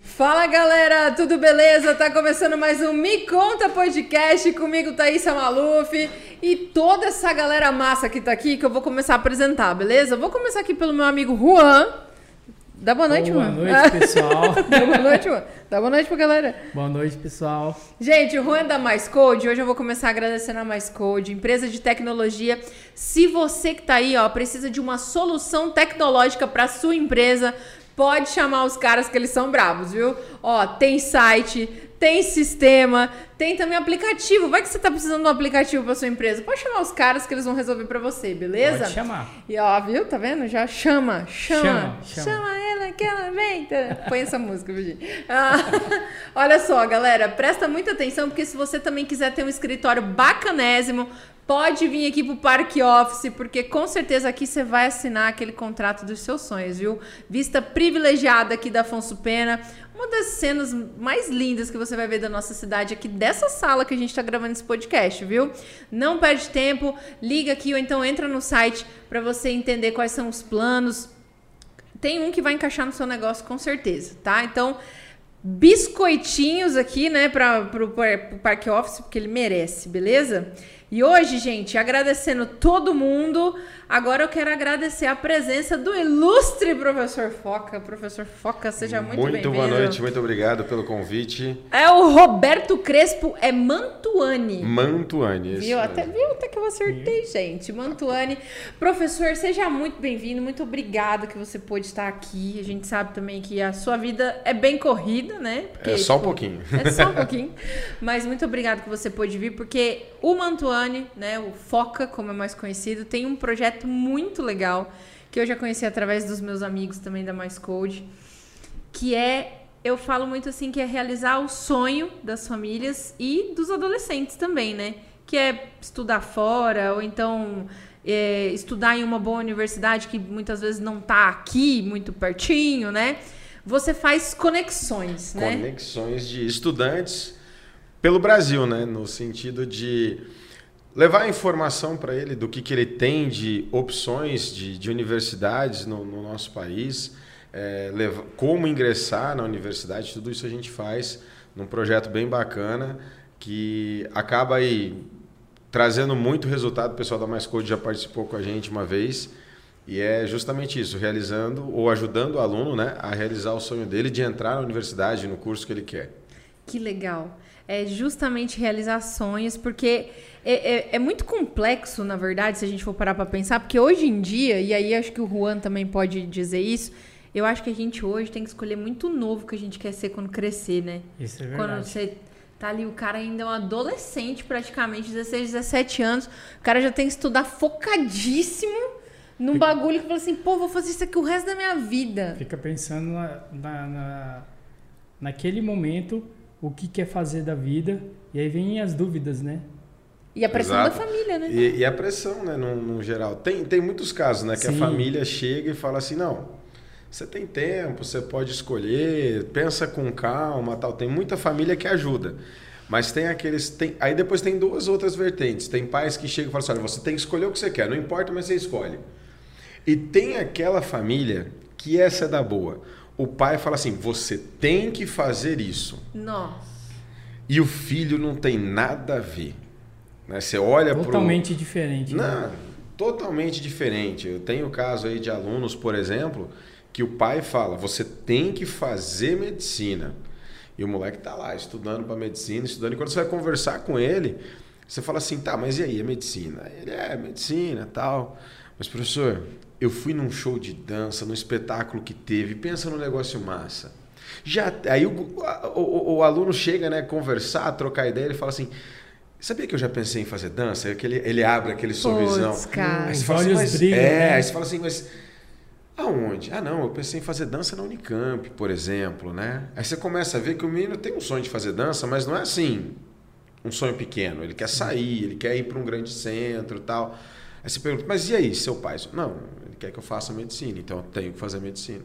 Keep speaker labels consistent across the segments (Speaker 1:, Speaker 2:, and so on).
Speaker 1: Fala galera, tudo beleza? Tá começando mais um Me Conta Podcast comigo, Thaísa Maluf e toda essa galera massa que tá aqui que eu vou começar a apresentar, beleza? Vou começar aqui pelo meu amigo Juan. Dá boa noite,
Speaker 2: boa
Speaker 1: Juan.
Speaker 2: Boa noite, pessoal.
Speaker 1: Dá boa noite, Juan. Dá boa noite pra galera.
Speaker 2: Boa noite, pessoal.
Speaker 1: Gente, o Juan da Mais Code. Hoje eu vou começar agradecendo a Mais Code, empresa de tecnologia. Se você que tá aí, ó, precisa de uma solução tecnológica para sua empresa, pode chamar os caras que eles são bravos, viu? Ó, tem site, tem sistema, tem também aplicativo. Vai que você tá precisando de um aplicativo para sua empresa. Pode chamar os caras que eles vão resolver para você, beleza?
Speaker 2: Pode chamar.
Speaker 1: E ó, viu? Tá vendo? Já chama, chama.
Speaker 2: Chama, chama.
Speaker 1: Chama ela que ela vem. Põe essa música, Virginia. Ah, olha só, galera, presta muita atenção, porque se você também quiser ter um escritório bacanésimo, pode vir aqui pro Parque Office, porque com certeza aqui você vai assinar aquele contrato dos seus sonhos, viu? Vista privilegiada aqui da Afonso Pena. Uma das cenas mais lindas que você vai ver da nossa cidade aqui dessa sala que a gente tá gravando esse podcast, viu? Não perde tempo, liga aqui ou então entra no site para você entender quais são os planos. Tem um que vai encaixar no seu negócio com certeza, tá? Então, biscoitinhos aqui, né, para o Parque Office, porque ele merece, beleza? E hoje, gente, agradecendo todo mundo, agora eu quero agradecer a presença do ilustre professor Foca. Professor Foca, seja muito,
Speaker 3: muito
Speaker 1: bem-vindo.
Speaker 3: Muito boa noite, muito obrigado pelo convite.
Speaker 1: É o Roberto Crespo, é Mantuani.
Speaker 3: Mantuani,
Speaker 1: viu? Até, viu? Até que eu acertei, gente. Mantuani. Professor, seja muito bem-vindo, muito obrigado que você pôde estar aqui. A gente sabe também que a sua vida é bem corrida, né?
Speaker 3: Porque, é só tipo, um pouquinho.
Speaker 1: É só um pouquinho. Mas muito obrigado que você pôde vir, porque o Mantuani né, o Foca, como é mais conhecido, tem um projeto muito legal que eu já conheci através dos meus amigos também da Mais Code, que é eu falo muito assim que é realizar o sonho das famílias e dos adolescentes também, né? Que é estudar fora ou então é, estudar em uma boa universidade que muitas vezes não está aqui muito pertinho, né? Você faz conexões,
Speaker 3: né? Conexões de estudantes pelo Brasil, né? No sentido de levar a informação para ele do que, que ele tem de opções de, de universidades no, no nosso país, é, leva, como ingressar na universidade, tudo isso a gente faz num projeto bem bacana que acaba aí trazendo muito resultado. O pessoal da Mais Code já participou com a gente uma vez. E é justamente isso, realizando ou ajudando o aluno né, a realizar o sonho dele de entrar na universidade, no curso que ele quer.
Speaker 1: Que legal. É justamente realizar sonhos, porque é, é, é, muito complexo, na verdade, se a gente for parar para pensar, porque hoje em dia, e aí acho que o Juan também pode dizer isso, eu acho que a gente hoje tem que escolher muito novo que a gente quer ser quando crescer, né?
Speaker 2: Isso é verdade.
Speaker 1: Quando você tá ali, o cara ainda é um adolescente, praticamente, 16, 17 anos, o cara já tem que estudar focadíssimo num bagulho que fala assim, pô, vou fazer isso aqui o resto da minha vida.
Speaker 2: Fica pensando na, na, na naquele momento o que quer fazer da vida, e aí vem as dúvidas, né?
Speaker 1: E a pressão Exato. da família, né?
Speaker 3: E, e, a pressão, né, no, no, geral. Tem, tem muitos casos, né, que Sim. a família chega e fala assim, não, você tem tempo, você pode escolher, pensa com calma, tal. Tem muita família que ajuda. Mas tem aqueles. Tem, aí depois tem duas outras vertentes. Tem pais que chegam e falam assim: olha, você tem que escolher o que você quer, não importa, mas você escolhe. E tem aquela família que essa é da boa. O pai fala assim: você tem que fazer isso.
Speaker 1: Nossa.
Speaker 3: E o filho não tem nada a ver. Né? Você olha
Speaker 2: Totalmente pro... diferente.
Speaker 3: Não, né? totalmente diferente. Eu tenho caso aí de alunos, por exemplo, que o pai fala: você tem que fazer medicina. E o moleque tá lá estudando para medicina, estudando. E quando você vai conversar com ele, você fala assim: tá, mas e aí, é medicina? Ele é medicina tal. Mas, professor, eu fui num show de dança, num espetáculo que teve, pensa no negócio massa. Já, aí o, o, o, aluno chega, né, conversar, trocar ideia, ele fala assim: Sabia que eu já pensei em fazer dança? É ele, ele abre aquele sorrisão.
Speaker 1: Cara.
Speaker 3: Aí você fala assim, mas, brilham, é, né? aí você fala assim, mas aonde? Ah, não, eu pensei em fazer dança na Unicamp, por exemplo, né? Aí você começa a ver que o menino tem um sonho de fazer dança, mas não é assim, um sonho pequeno. Ele quer sair, ele quer ir para um grande centro e tal. Aí você pergunta, mas e aí, seu pai? Não, ele quer que eu faça medicina, então eu tenho que fazer medicina.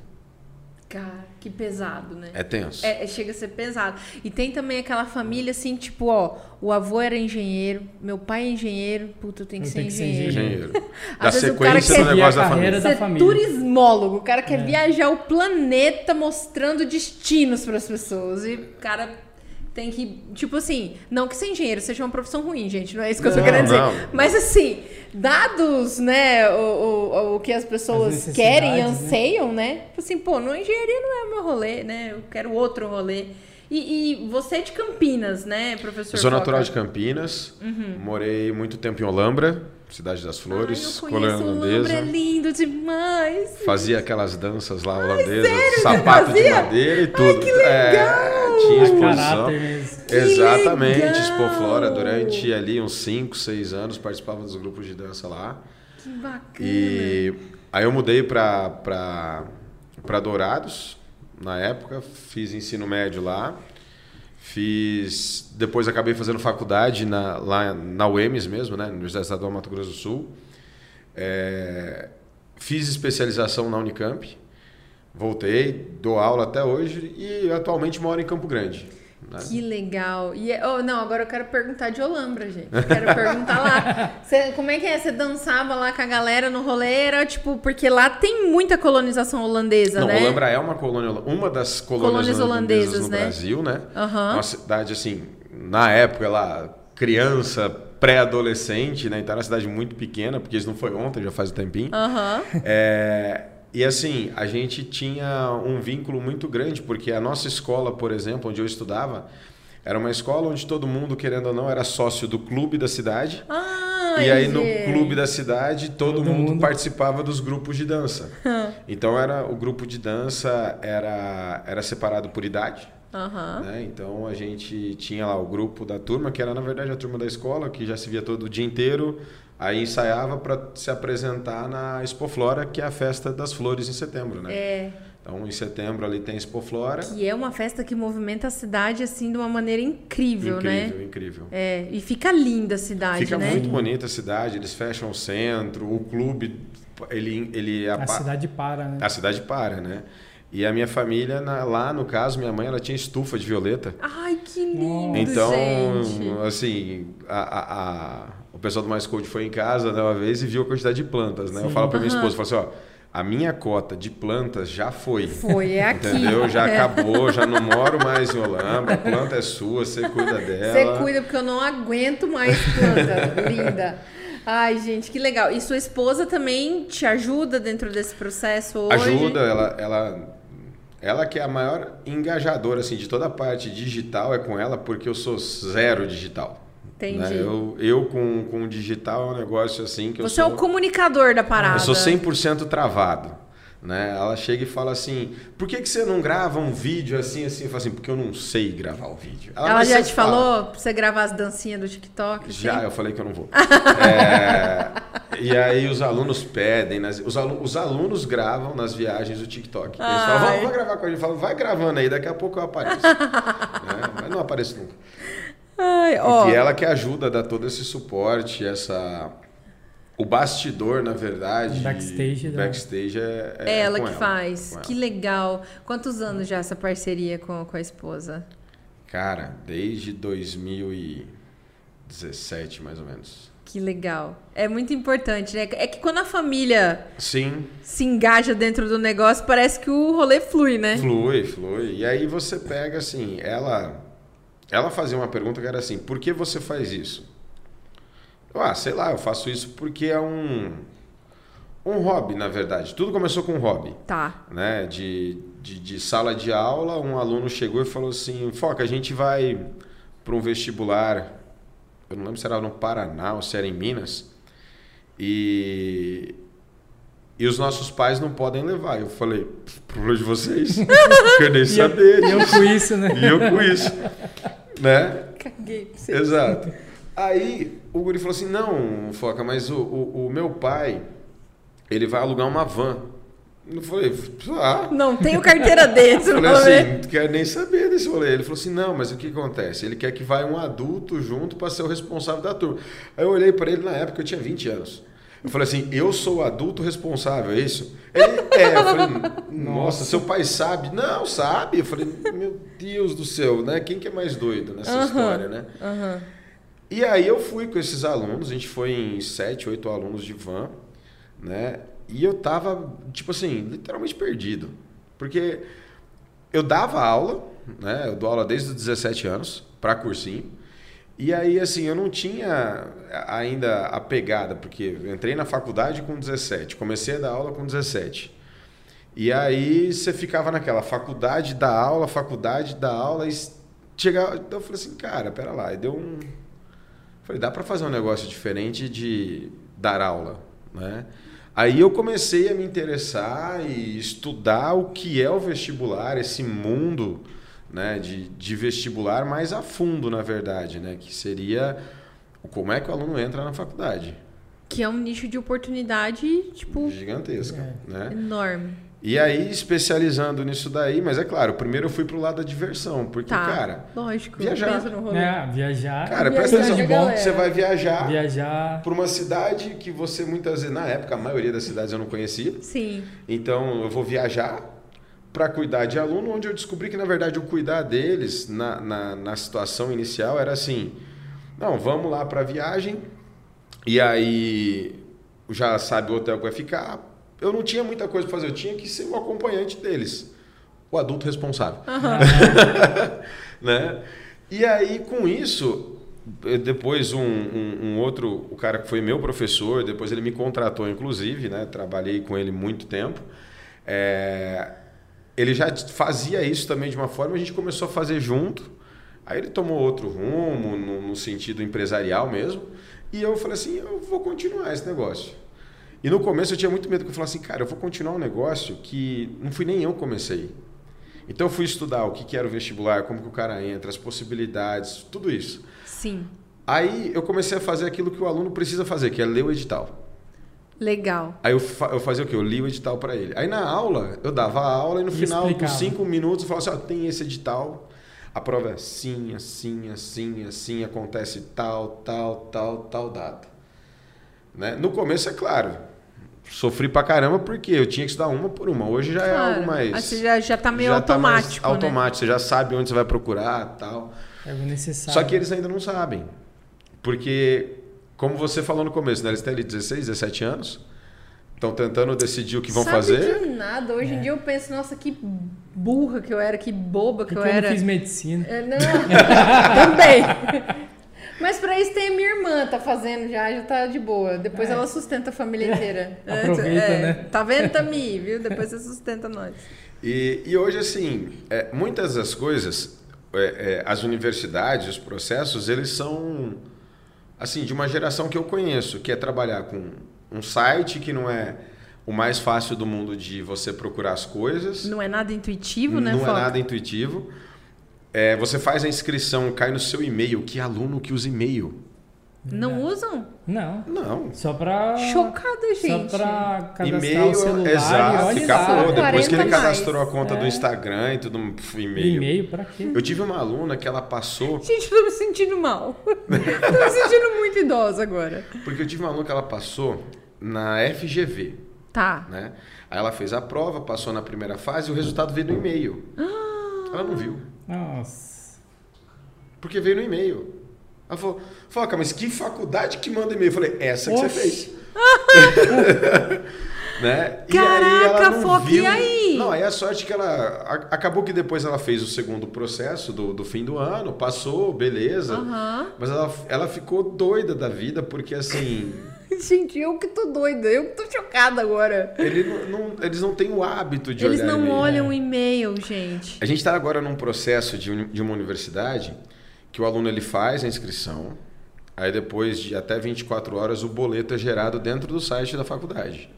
Speaker 1: Cara, que pesado, né?
Speaker 3: É tenso.
Speaker 1: É, é, chega a ser pesado. E tem também aquela família assim, tipo, ó, o avô era engenheiro, meu pai é engenheiro, puta, eu tenho que,
Speaker 2: Eu
Speaker 1: ser,
Speaker 2: tenho que ser
Speaker 1: engenheiro.
Speaker 3: Engenheiro.
Speaker 1: Às
Speaker 3: Da
Speaker 1: vezes o cara
Speaker 3: sequência
Speaker 1: quer-
Speaker 3: do negócio
Speaker 2: a
Speaker 3: da
Speaker 2: carreira
Speaker 3: família.
Speaker 2: da
Speaker 1: Ser
Speaker 2: família.
Speaker 1: turismólogo, o cara quer
Speaker 2: É.
Speaker 1: viajar o planeta mostrando destinos para as pessoas. E o cara tem que, tipo assim, não que ser engenheiro seja uma profissão ruim, gente, não é isso que eu tô
Speaker 3: Não,
Speaker 1: querendo dizer.
Speaker 3: não.
Speaker 1: Mas assim, dados, né, o, o, o que as pessoas
Speaker 2: As
Speaker 1: querem e
Speaker 2: né?
Speaker 1: anseiam, né? Tipo assim, pô, não, engenharia não é o meu rolê, né? Eu quero outro rolê. E, e você é de Campinas, né, professor?
Speaker 3: Eu sou natural
Speaker 1: Foca?
Speaker 3: de Campinas, morei muito tempo em Olambra, cidade das
Speaker 1: Ai,
Speaker 3: Flores, colônia
Speaker 1: o Lombra, é
Speaker 3: holandesa.
Speaker 1: lindo demais.
Speaker 3: Fazia aquelas danças lá holandesas,
Speaker 1: sério?
Speaker 3: sapato de madeira e tudo.
Speaker 1: que legal!
Speaker 3: É, tinha exposição.
Speaker 2: Mesmo.
Speaker 1: Que
Speaker 3: Exatamente,
Speaker 1: legal!
Speaker 3: Expo Flora durante ali uns 5, 6 anos participava dos grupos de dança lá.
Speaker 1: Que bacana.
Speaker 3: E aí eu mudei para para Dourados na época, fiz ensino médio lá. Fiz, depois acabei fazendo faculdade na, lá na UEMS mesmo, né, Universidade Estadual Mato Grosso do Sul. É, fiz especialização na Unicamp. Voltei, dou aula até hoje e atualmente moro em Campo Grande. Né?
Speaker 1: Que legal. E, é- oh, não, agora eu quero perguntar de Olambra, gente. Quero perguntar lá. Cê- como é que é? Você dançava lá com a galera no rolê? Era tipo, porque lá tem muita colonização holandesa,
Speaker 3: Não,
Speaker 1: né?
Speaker 3: Olambra é uma colônia, uma das colônias,
Speaker 1: Colônias
Speaker 3: holandesas,
Speaker 1: holandesas,
Speaker 3: no
Speaker 1: né?
Speaker 3: Brasil, né?
Speaker 1: Aham.
Speaker 3: Uma cidade assim, na época lá, criança, pré-adolescente, né? Então era uma cidade muito pequena, porque isso não foi ontem, já faz um tempinho.
Speaker 1: Aham.
Speaker 3: É, e assim, a gente tinha um vínculo muito grande, porque a nossa escola, por exemplo, onde eu estudava, era uma escola onde todo mundo, querendo ou não, era sócio do clube da cidade.
Speaker 1: Ai,
Speaker 3: E aí no
Speaker 1: gente.
Speaker 3: clube da cidade todo,
Speaker 2: Todo
Speaker 3: mundo,
Speaker 2: mundo.
Speaker 3: participava dos grupos de dança. então era o grupo de dança era era separado por idade,
Speaker 1: Aham.
Speaker 3: né? Então a gente tinha lá o grupo da turma que era na verdade a turma da escola que já se via todo o dia inteiro, aí ensaiava para se apresentar na Expo Flora, que é a festa das flores em setembro, né?
Speaker 1: É.
Speaker 3: Então em setembro ali tem a Expo Flora.
Speaker 1: Que é uma festa que movimenta a cidade assim de uma maneira incrível,
Speaker 3: incrível,
Speaker 1: né?
Speaker 3: incrível.
Speaker 1: É, e fica linda a cidade,
Speaker 3: Fica
Speaker 1: né?
Speaker 3: muito bonita a cidade, eles fecham o centro, o clube ele ele
Speaker 2: A cidade para, né?
Speaker 3: A cidade para, né? E a minha família, na- lá no caso, minha mãe, ela tinha estufa de violeta.
Speaker 1: Ai, que lindo,
Speaker 3: então,
Speaker 1: gente.
Speaker 3: assim, a, a- a- o pessoal do Mais Code foi em casa né, uma vez e viu a quantidade de plantas, né? Eu
Speaker 2: Sim.
Speaker 3: falo pra minha esposa, eu falo assim, ó, a minha cota de plantas já foi.
Speaker 1: Foi, é aqui.
Speaker 3: Entendeu? Já
Speaker 1: É.
Speaker 3: acabou, já não moro mais em Holambra, a planta é sua, você cuida dela.
Speaker 1: Você cuida, porque eu não aguento mais planta. Linda. Ai, gente, que legal. E sua esposa também te ajuda dentro desse processo hoje?
Speaker 3: Ajuda, ela, ela, ela que é a maior engajadora assim, de toda a parte digital é com ela, porque eu sou zero digital.
Speaker 1: Entendi.
Speaker 3: né? Eu, eu com, com o digital é um negócio assim que eu
Speaker 1: Você é
Speaker 3: sou...
Speaker 1: o comunicador da parada.
Speaker 3: Eu sou 100% travado. Né? Ela chega e fala assim: por que, que você não grava um vídeo assim, assim? Eu falo assim: porque eu não sei gravar o vídeo.
Speaker 1: Ela
Speaker 3: "Mas
Speaker 1: já te
Speaker 3: fala."
Speaker 1: falou pra você gravar as dancinhas do TikTok? assim?
Speaker 3: Já, eu falei que eu não vou. É, e aí os alunos pedem, nas- os, alu- os alunos gravam nas viagens do TikTok. Eles falam,
Speaker 1: Ai.
Speaker 3: vamos, vamos gravar com a gente. Eu falo, vai gravando aí, daqui a pouco eu apareço. Né? Mas não apareço nunca.
Speaker 1: Ai, ó.
Speaker 3: Porque ela que ajuda a dar todo esse suporte, essa... O bastidor, na verdade.
Speaker 2: Backstage da-
Speaker 3: Backstage é, é
Speaker 1: É ela
Speaker 3: com
Speaker 1: que faz.
Speaker 3: com
Speaker 1: Que legal. Quantos anos já essa parceria com, com a esposa?
Speaker 3: Cara, desde 2017, mais ou menos.
Speaker 1: Que legal. É muito importante, né? É que quando a família
Speaker 3: Sim,
Speaker 1: se engaja dentro do negócio, parece que o rolê flui, né?
Speaker 3: Flui, flui. E aí você pega assim, ela ela fazia uma pergunta que era assim, por que você faz isso? Eu, ah, sei lá, eu faço isso porque é um um hobby, na verdade. Tudo começou com um hobby,
Speaker 1: Tá.
Speaker 3: né? De, de, de sala de aula, um aluno chegou e falou assim, Foca, a gente vai para um vestibular, eu não lembro se era no Paraná ou se era em Minas, e e os nossos pais não podem levar. Eu falei, problema de vocês. Porque eu nem
Speaker 2: eu,
Speaker 3: sabia
Speaker 2: e eu
Speaker 3: disso.
Speaker 2: com isso, né?
Speaker 3: E eu com isso. Né?
Speaker 1: Caguei.
Speaker 3: Exato. Aí o guri falou assim, não, Foca, mas o, o, o meu pai, ele vai alugar uma van. Eu falei, ah.
Speaker 1: Não tenho carteira não
Speaker 3: falei assim, não quero nem saber desse rolê. Ele falou assim, não, mas o que acontece? Ele quer que vá um adulto junto para ser o responsável da turma. Aí eu olhei para ele na época, eu tinha 20 anos. Eu falei assim, eu sou o adulto responsável, é isso? Ele, é, eu falei, nossa, seu pai sabe? Não, sabe. Eu falei, meu Deus do céu, né? Quem que é mais doido nessa
Speaker 1: Aham,
Speaker 3: história, né?
Speaker 1: aham.
Speaker 3: E aí eu fui com esses alunos, a gente foi em sete, oito alunos de van, né? E eu tava, tipo assim, literalmente perdido. Porque eu dava aula, né? Eu dou aula desde os 17 anos, para cursinho. E aí, assim, eu não tinha ainda a pegada, porque entrei na faculdade com 17, comecei a dar aula com 17. E aí você ficava naquela faculdade da aula, faculdade da aula, e chegava. Então eu falei assim, cara, pera lá, e deu um. Falei, dá para fazer um negócio diferente de dar aula, né? Aí eu comecei a me interessar e estudar o que é o vestibular, esse mundo né, de, de vestibular mais a fundo, na verdade, né? Que seria o como é que o aluno entra na faculdade.
Speaker 1: Que é um nicho de oportunidade, tipo,
Speaker 3: Gigantesca,
Speaker 2: É.
Speaker 3: né?
Speaker 1: enorme.
Speaker 3: E aí, especializando nisso daí, mas é claro, primeiro eu fui pro lado da diversão, porque,
Speaker 1: Tá.
Speaker 3: cara,
Speaker 1: Lógico.
Speaker 3: viajar.
Speaker 1: Pensa no rolê.
Speaker 2: É, viajar.
Speaker 3: cara,
Speaker 1: Viajar,
Speaker 3: presta atenção,
Speaker 1: de galera.
Speaker 3: você vai viajar
Speaker 2: Viajar.
Speaker 3: para uma cidade que você muitas vezes, na época, a maioria das cidades eu não conhecia.
Speaker 1: Sim.
Speaker 3: Então eu vou viajar para cuidar de aluno, onde eu descobri que na verdade o cuidar deles na, na, na situação inicial era assim: não, vamos lá para a viagem, e aí já sabe o hotel que vai ficar. Eu não tinha muita coisa para fazer, eu tinha que ser o acompanhante deles, o adulto responsável. né? E aí, com isso, eh, depois um, um- um outro, o cara que foi meu professor, depois ele me contratou, inclusive, né? Trabalhei com ele muito tempo. É, ele já fazia isso também de uma forma, a gente começou a fazer junto. Aí ele tomou outro rumo, no, no sentido empresarial mesmo. E eu falei assim, eu vou continuar esse negócio. E no começo eu tinha muito medo, que eu falasse assim, cara, eu vou continuar um negócio que não fui nem eu que comecei. Então eu fui estudar o que que era o vestibular, como que o cara entra, as possibilidades, tudo isso.
Speaker 1: Sim.
Speaker 3: Aí eu comecei a fazer aquilo que o aluno precisa fazer, que é ler o edital.
Speaker 1: Legal.
Speaker 3: Aí eu, fa- eu fazia o quê? Eu li o edital para ele. Aí na aula, eu dava a aula e no
Speaker 2: E
Speaker 3: final
Speaker 2: explicava.
Speaker 3: dos cinco minutos eu falava assim, ó, tem esse edital, a prova é assim, assim, assim, assim, acontece tal, tal, tal, tal data. Né? No começo, é claro, sofri pra caramba porque eu tinha que estudar uma por uma. Hoje já é
Speaker 1: Claro.
Speaker 3: algo mais...
Speaker 1: Você já, já tá meio
Speaker 3: já tá mais
Speaker 1: automático, né?
Speaker 3: automático, você já sabe onde você vai procurar tal.
Speaker 2: É o necessário.
Speaker 3: Só que eles ainda não sabem. Porque, como você falou no começo, né? eles têm ali 16, 17 anos, estão tentando decidir o que vão
Speaker 1: Sabe
Speaker 3: fazer.
Speaker 1: de nada. Hoje em
Speaker 2: É.
Speaker 1: dia eu penso, nossa, que burra que eu era, que boba que
Speaker 2: que
Speaker 1: eu
Speaker 2: eu não
Speaker 1: era.
Speaker 2: fiz medicina?
Speaker 1: É, não, também. Mas pra isso tem a minha irmã, tá fazendo já, já tá de boa. Depois
Speaker 2: É.
Speaker 1: ela sustenta a família inteira. É,
Speaker 2: Aproveita,
Speaker 1: é,
Speaker 2: né?
Speaker 1: Tá vendo, Tami? Viu? Depois você sustenta nós.
Speaker 3: E, e hoje, assim, é, muitas das coisas, é, é, as universidades, os processos, eles são, assim, de uma geração que eu conheço, que é trabalhar com um site que não é o mais fácil do mundo de você procurar as coisas.
Speaker 1: Não é nada intuitivo, né,
Speaker 3: Não é
Speaker 1: Foca?
Speaker 3: nada intuitivo. É, você faz a inscrição, cai no seu e-mail. Que aluno que usa e-mail?
Speaker 1: Não usam?
Speaker 2: Não.
Speaker 3: Não.
Speaker 2: Só pra.
Speaker 1: Chocada, gente.
Speaker 2: Só pra cadastrar
Speaker 3: E-mail,
Speaker 2: o celular
Speaker 3: exato,
Speaker 2: e
Speaker 3: pô, depois que ele
Speaker 1: 40
Speaker 3: cadastrou
Speaker 1: mais.
Speaker 3: a conta do
Speaker 2: É.
Speaker 3: Instagram e tudo, e-mail.
Speaker 2: E-mail pra quê?
Speaker 3: Eu tive uma aluna que ela passou,
Speaker 1: Gente, tô me sentindo mal. tô me sentindo muito idosa agora.
Speaker 3: porque eu tive uma aluna que ela passou na FGV,
Speaker 1: Tá.
Speaker 3: né? Aí ela fez a prova, passou na primeira fase e o resultado veio no e-mail. Ela não viu,
Speaker 2: Nossa.
Speaker 3: porque veio no e-mail. Ela falou, Foca, mas que faculdade que manda e-mail? Eu falei, essa que você
Speaker 2: Oxe.
Speaker 3: fez. né?
Speaker 1: Caraca,
Speaker 3: não
Speaker 1: Foca, e aí?
Speaker 3: Não, aí a sorte que ela. Acabou que depois ela fez o segundo processo do, do fim do ano, passou, beleza. Mas ela, ela ficou doida da vida, porque assim.
Speaker 1: Gente, eu que tô doida. Eu que tô chocada agora.
Speaker 3: ele não- não- eles não têm o hábito de
Speaker 1: Eles
Speaker 3: olhar
Speaker 1: não
Speaker 3: e-mail.
Speaker 1: olham o e-mail, gente.
Speaker 3: A gente está agora num processo de, de uma universidade que o aluno ele faz a inscrição, aí depois de até 24 horas o boleto é gerado dentro do site da faculdade.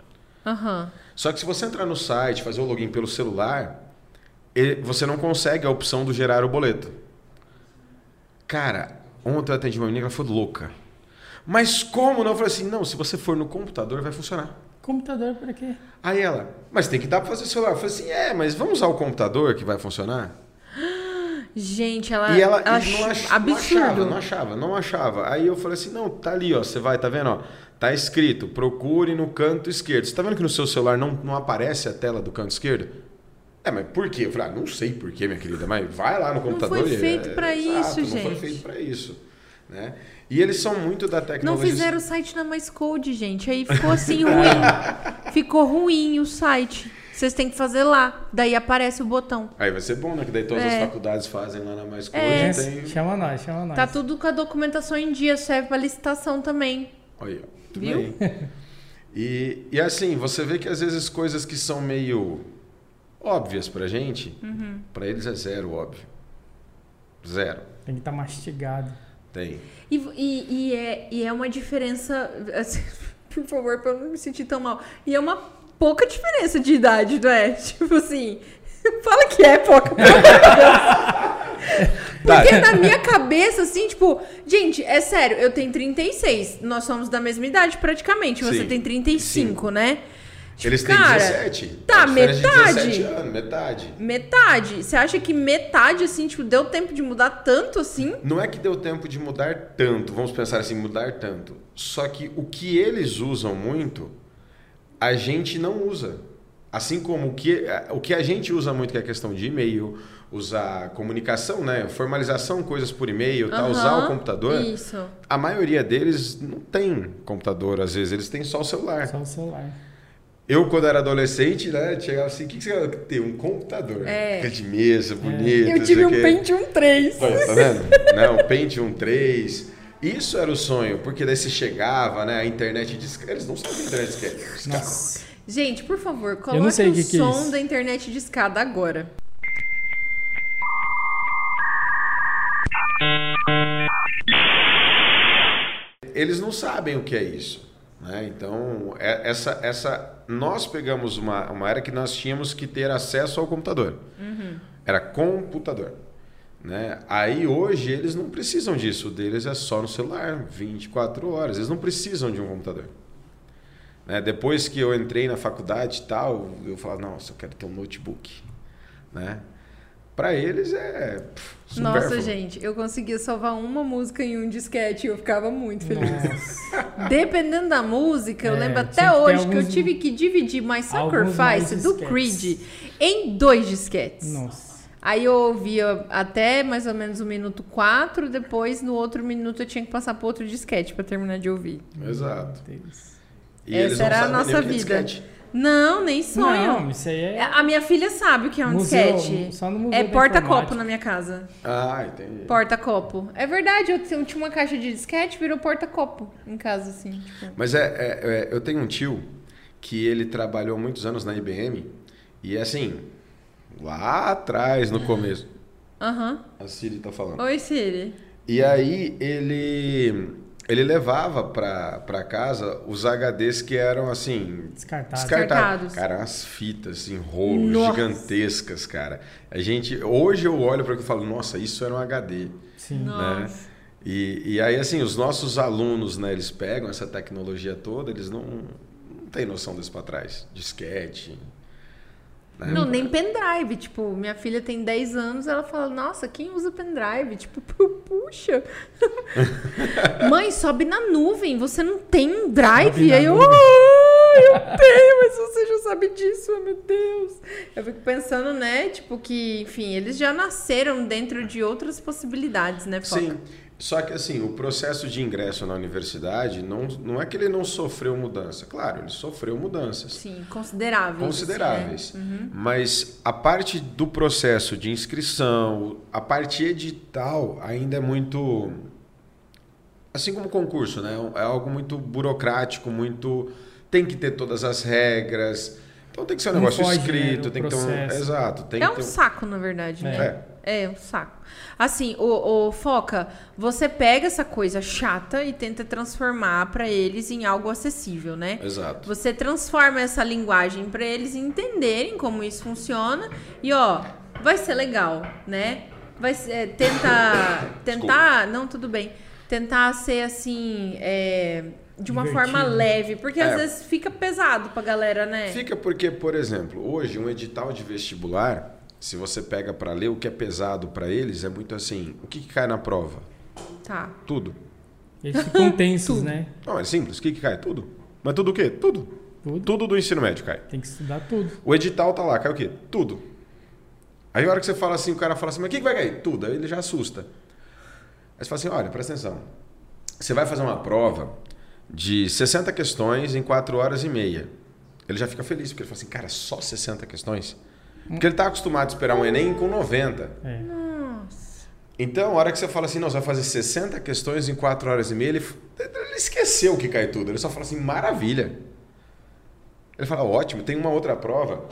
Speaker 1: Aham.
Speaker 3: Só que se você entrar no site, fazer o login pelo celular, ele- você não consegue a opção do gerar o boleto. Cara, ontem eu atendi uma menina que ela foi louca. Mas como não? Eu falei assim, não, se você for no computador vai funcionar.
Speaker 2: Computador pra quê?
Speaker 3: Aí ela, mas tem que dar para fazer celular. Eu falei assim, é, mas vamos usar o computador que vai funcionar?
Speaker 1: Gente, ela,
Speaker 3: E ela,
Speaker 1: ela
Speaker 3: não, ach-
Speaker 1: absurdo.
Speaker 3: não achava, não achava, não achava. Aí eu falei assim, não, tá ali, ó, você vai, tá vendo, ó, tá escrito, procure no canto esquerdo. Você tá vendo que no seu celular não, não aparece a tela do canto esquerdo? É, mas por quê? Eu falei, ah, não sei por quê, minha querida, mas vai lá no computador.
Speaker 1: foi
Speaker 3: e-
Speaker 1: feito
Speaker 3: é,
Speaker 1: pra
Speaker 3: exato,
Speaker 1: isso,
Speaker 3: Não foi
Speaker 1: gente.
Speaker 3: feito pra isso, né? E eles são muito da
Speaker 1: Não
Speaker 3: tecnologia.
Speaker 1: fizeram o site na Mais Code, gente. Aí ficou assim ruim. ficou ruim o site. Vocês têm que fazer lá. Daí aparece o botão.
Speaker 3: Aí vai ser bom, né? Que daí todas
Speaker 1: É.
Speaker 3: as faculdades fazem lá na Mais Code.
Speaker 1: É.
Speaker 3: Tem...
Speaker 2: Chama nós, chama nós.
Speaker 1: Tá tudo com a documentação em dia. Serve pra licitação também.
Speaker 3: Olha, tudo
Speaker 1: Viu?
Speaker 3: bem. E, e assim, você vê que às vezes coisas que são meio óbvias pra gente,
Speaker 1: Uhum.
Speaker 3: pra eles é zero óbvio. Zero.
Speaker 2: Tem que estar mastigado.
Speaker 3: Tem.
Speaker 1: E, e, e é, e é uma diferença. assim, por favor, pra eu não me sentir tão mal. E é uma pouca diferença de idade, não é? Tipo assim. Fala que é pouca. Porque
Speaker 3: Tá.
Speaker 1: na minha cabeça, assim, tipo, gente, é sério, eu tenho 36. Nós somos da mesma idade, praticamente. Você
Speaker 3: Sim.
Speaker 1: tem 35, né? Tipo,
Speaker 3: Eles têm
Speaker 1: cara,
Speaker 3: 17.
Speaker 1: tá,
Speaker 3: de
Speaker 1: metade.
Speaker 3: 17 anos, metade.
Speaker 1: Metade. Você acha que metade, assim, tipo, deu tempo de mudar tanto assim?
Speaker 3: Não é que deu tempo de mudar tanto, vamos pensar assim, mudar tanto. Só que o que eles usam muito, a gente não usa. Assim como o que, o que a gente usa muito, que é a questão de e-mail, usar comunicação, né? Formalização, coisas por e-mail, tá? usar o computador.
Speaker 1: Isso.
Speaker 3: A maioria deles não tem computador, às vezes, eles têm só o celular.
Speaker 2: Só o celular.
Speaker 3: Eu, quando era adolescente, né, chegava assim, o que, que você quer ter? Um computador.
Speaker 1: É.
Speaker 3: Fica de mesa, bonito.
Speaker 1: Eu
Speaker 3: não
Speaker 1: tive um. Pentium 3.
Speaker 3: Olha, tá vendo? né? O Pentium 3. Isso era o sonho, porque daí você chegava, né? A internet discada. Eles não sabem internet discada.
Speaker 2: Nossa.
Speaker 1: Gente, por favor, coloque o
Speaker 2: que que é
Speaker 1: som da internet de escada agora.
Speaker 3: Eles não sabem o que é isso. Né? Então, é- essa, essa, nós pegamos uma, uma era que nós tínhamos que ter acesso ao computador. Era computador. Né? Aí hoje eles não precisam disso, o deles é só no celular, 24 horas. Eles não precisam de um computador. Né? Depois que eu entrei na faculdade e tal, eu falava, nossa, eu quero ter um notebook. Né? Para eles é. pff,
Speaker 1: Nossa, gente, eu conseguia salvar uma música em um disquete e eu ficava muito feliz. Dependendo da música, eu
Speaker 2: É,
Speaker 1: lembro
Speaker 2: tinha
Speaker 1: até
Speaker 2: que
Speaker 1: hoje que eu
Speaker 2: alguns-
Speaker 1: tive que dividir My Sacrifice do
Speaker 2: disquetes.
Speaker 1: Creed em dois disquetes.
Speaker 2: Nossa.
Speaker 1: Aí eu ouvia até mais ou menos o minuto 4, depois no outro minuto eu tinha que passar para outro disquete para terminar de ouvir.
Speaker 3: Exato. E
Speaker 1: Essa
Speaker 3: eles não
Speaker 1: era a nossa
Speaker 3: o que é
Speaker 1: vida.
Speaker 3: disquete.
Speaker 1: Não, nem sonho.
Speaker 2: Não, isso aí é.
Speaker 1: A minha filha sabe o que é um
Speaker 2: Museu-
Speaker 1: disquete.
Speaker 2: só no museu
Speaker 1: É porta-copo na minha casa.
Speaker 3: Ah, entendi.
Speaker 1: Porta-copo. É verdade, eu tinha uma caixa de disquete, virou porta-copo em casa, assim. Tipo.
Speaker 3: Mas é, é- é, eu tenho um tio que ele trabalhou muitos anos na IBM e assim, lá atrás, no começo,
Speaker 1: Aham.
Speaker 3: a Siri tá falando.
Speaker 1: Oi, Siri.
Speaker 3: E aí ele ele levava pra, pra casa os HDs que eram assim
Speaker 2: Descartado.
Speaker 1: Descartados.
Speaker 3: Cara, umas fitas em rolos
Speaker 1: Nossa.
Speaker 3: gigantescas, cara. A gente hoje eu olho para aquilo e falo, nossa, isso era um HD.
Speaker 2: Sim.
Speaker 1: Nossa.
Speaker 3: E, e aí, assim, os nossos alunos, né, eles pegam essa tecnologia toda, eles não, não têm noção desse para trás. Disquete. Né?
Speaker 1: Não, nem pendrive. Tipo, minha filha tem 10 anos, ela fala, nossa, quem usa pendrive? Tipo, pu- puxa. Mãe, sobe na nuvem, você não tem um drive? Aí eu. "Ah, eu tenho, mas você já sabe disso, oh, meu Deus. Eu fico pensando, né, tipo, que, enfim, eles já nasceram dentro de outras possibilidades, né, Foca?
Speaker 3: Sim. Só que, assim, o processo de ingresso na universidade, não, não é que ele não sofreu mudança. Claro, ele sofreu mudanças.
Speaker 1: Sim, consideráveis.
Speaker 3: consideráveis.
Speaker 1: assim, né?
Speaker 3: Mas a parte do processo de inscrição, a parte edital ainda é muito. Assim como concurso, né? É algo muito burocrático, muito. Tem que ter todas as regras. Então tem que ser um
Speaker 2: Não
Speaker 3: negócio
Speaker 2: foge, né,
Speaker 3: escrito,
Speaker 2: do
Speaker 3: tem que ter um.
Speaker 2: processo.
Speaker 3: Exato. Tem
Speaker 1: É
Speaker 3: que
Speaker 1: um
Speaker 3: ter
Speaker 1: saco, na verdade, né?
Speaker 3: É.
Speaker 1: É, um saco. Assim, o, o Foca, você pega essa coisa chata e tenta transformar pra eles em algo acessível, né?
Speaker 3: Exato.
Speaker 1: Você transforma essa linguagem pra eles entenderem como isso funciona e ó, vai ser legal, né? Vai ser, é, tentar, tentar, não tudo bem, tentar ser assim, é, de uma
Speaker 2: Divertido.
Speaker 1: forma leve, porque às
Speaker 3: É.
Speaker 1: vezes fica pesado pra galera, né?
Speaker 3: Fica porque, por exemplo, hoje um edital de vestibular, se você pega para ler, o que é pesado para eles é muito assim: o que, que cai na prova?
Speaker 1: Tá.
Speaker 3: Tudo.
Speaker 2: Eles ficam tensos, né?
Speaker 3: Não, é simples. O que, que cai? Tudo. Mas tudo o quê? Tudo.
Speaker 2: Tudo.
Speaker 3: Tudo do ensino médio cai.
Speaker 2: Tem que estudar tudo.
Speaker 3: O edital tá lá, cai o quê? Tudo. Aí a hora que você fala assim, o cara fala assim, mas o que, que vai cair? Tudo. Aí ele já assusta. Aí você fala assim, olha, presta atenção. Você vai fazer uma prova de 60 questões em 4 horas e meia. Ele já fica feliz, porque ele fala assim, cara, só 60 questões? Porque ele está acostumado a esperar um Enem com 90.
Speaker 2: É.
Speaker 1: Nossa.
Speaker 3: Então, a hora que você fala assim, não, você vai fazer 60 questões em 4 horas e meia, ele, ele esqueceu que cai tudo. Ele só fala assim, maravilha. Ele fala, ótimo, tem uma outra prova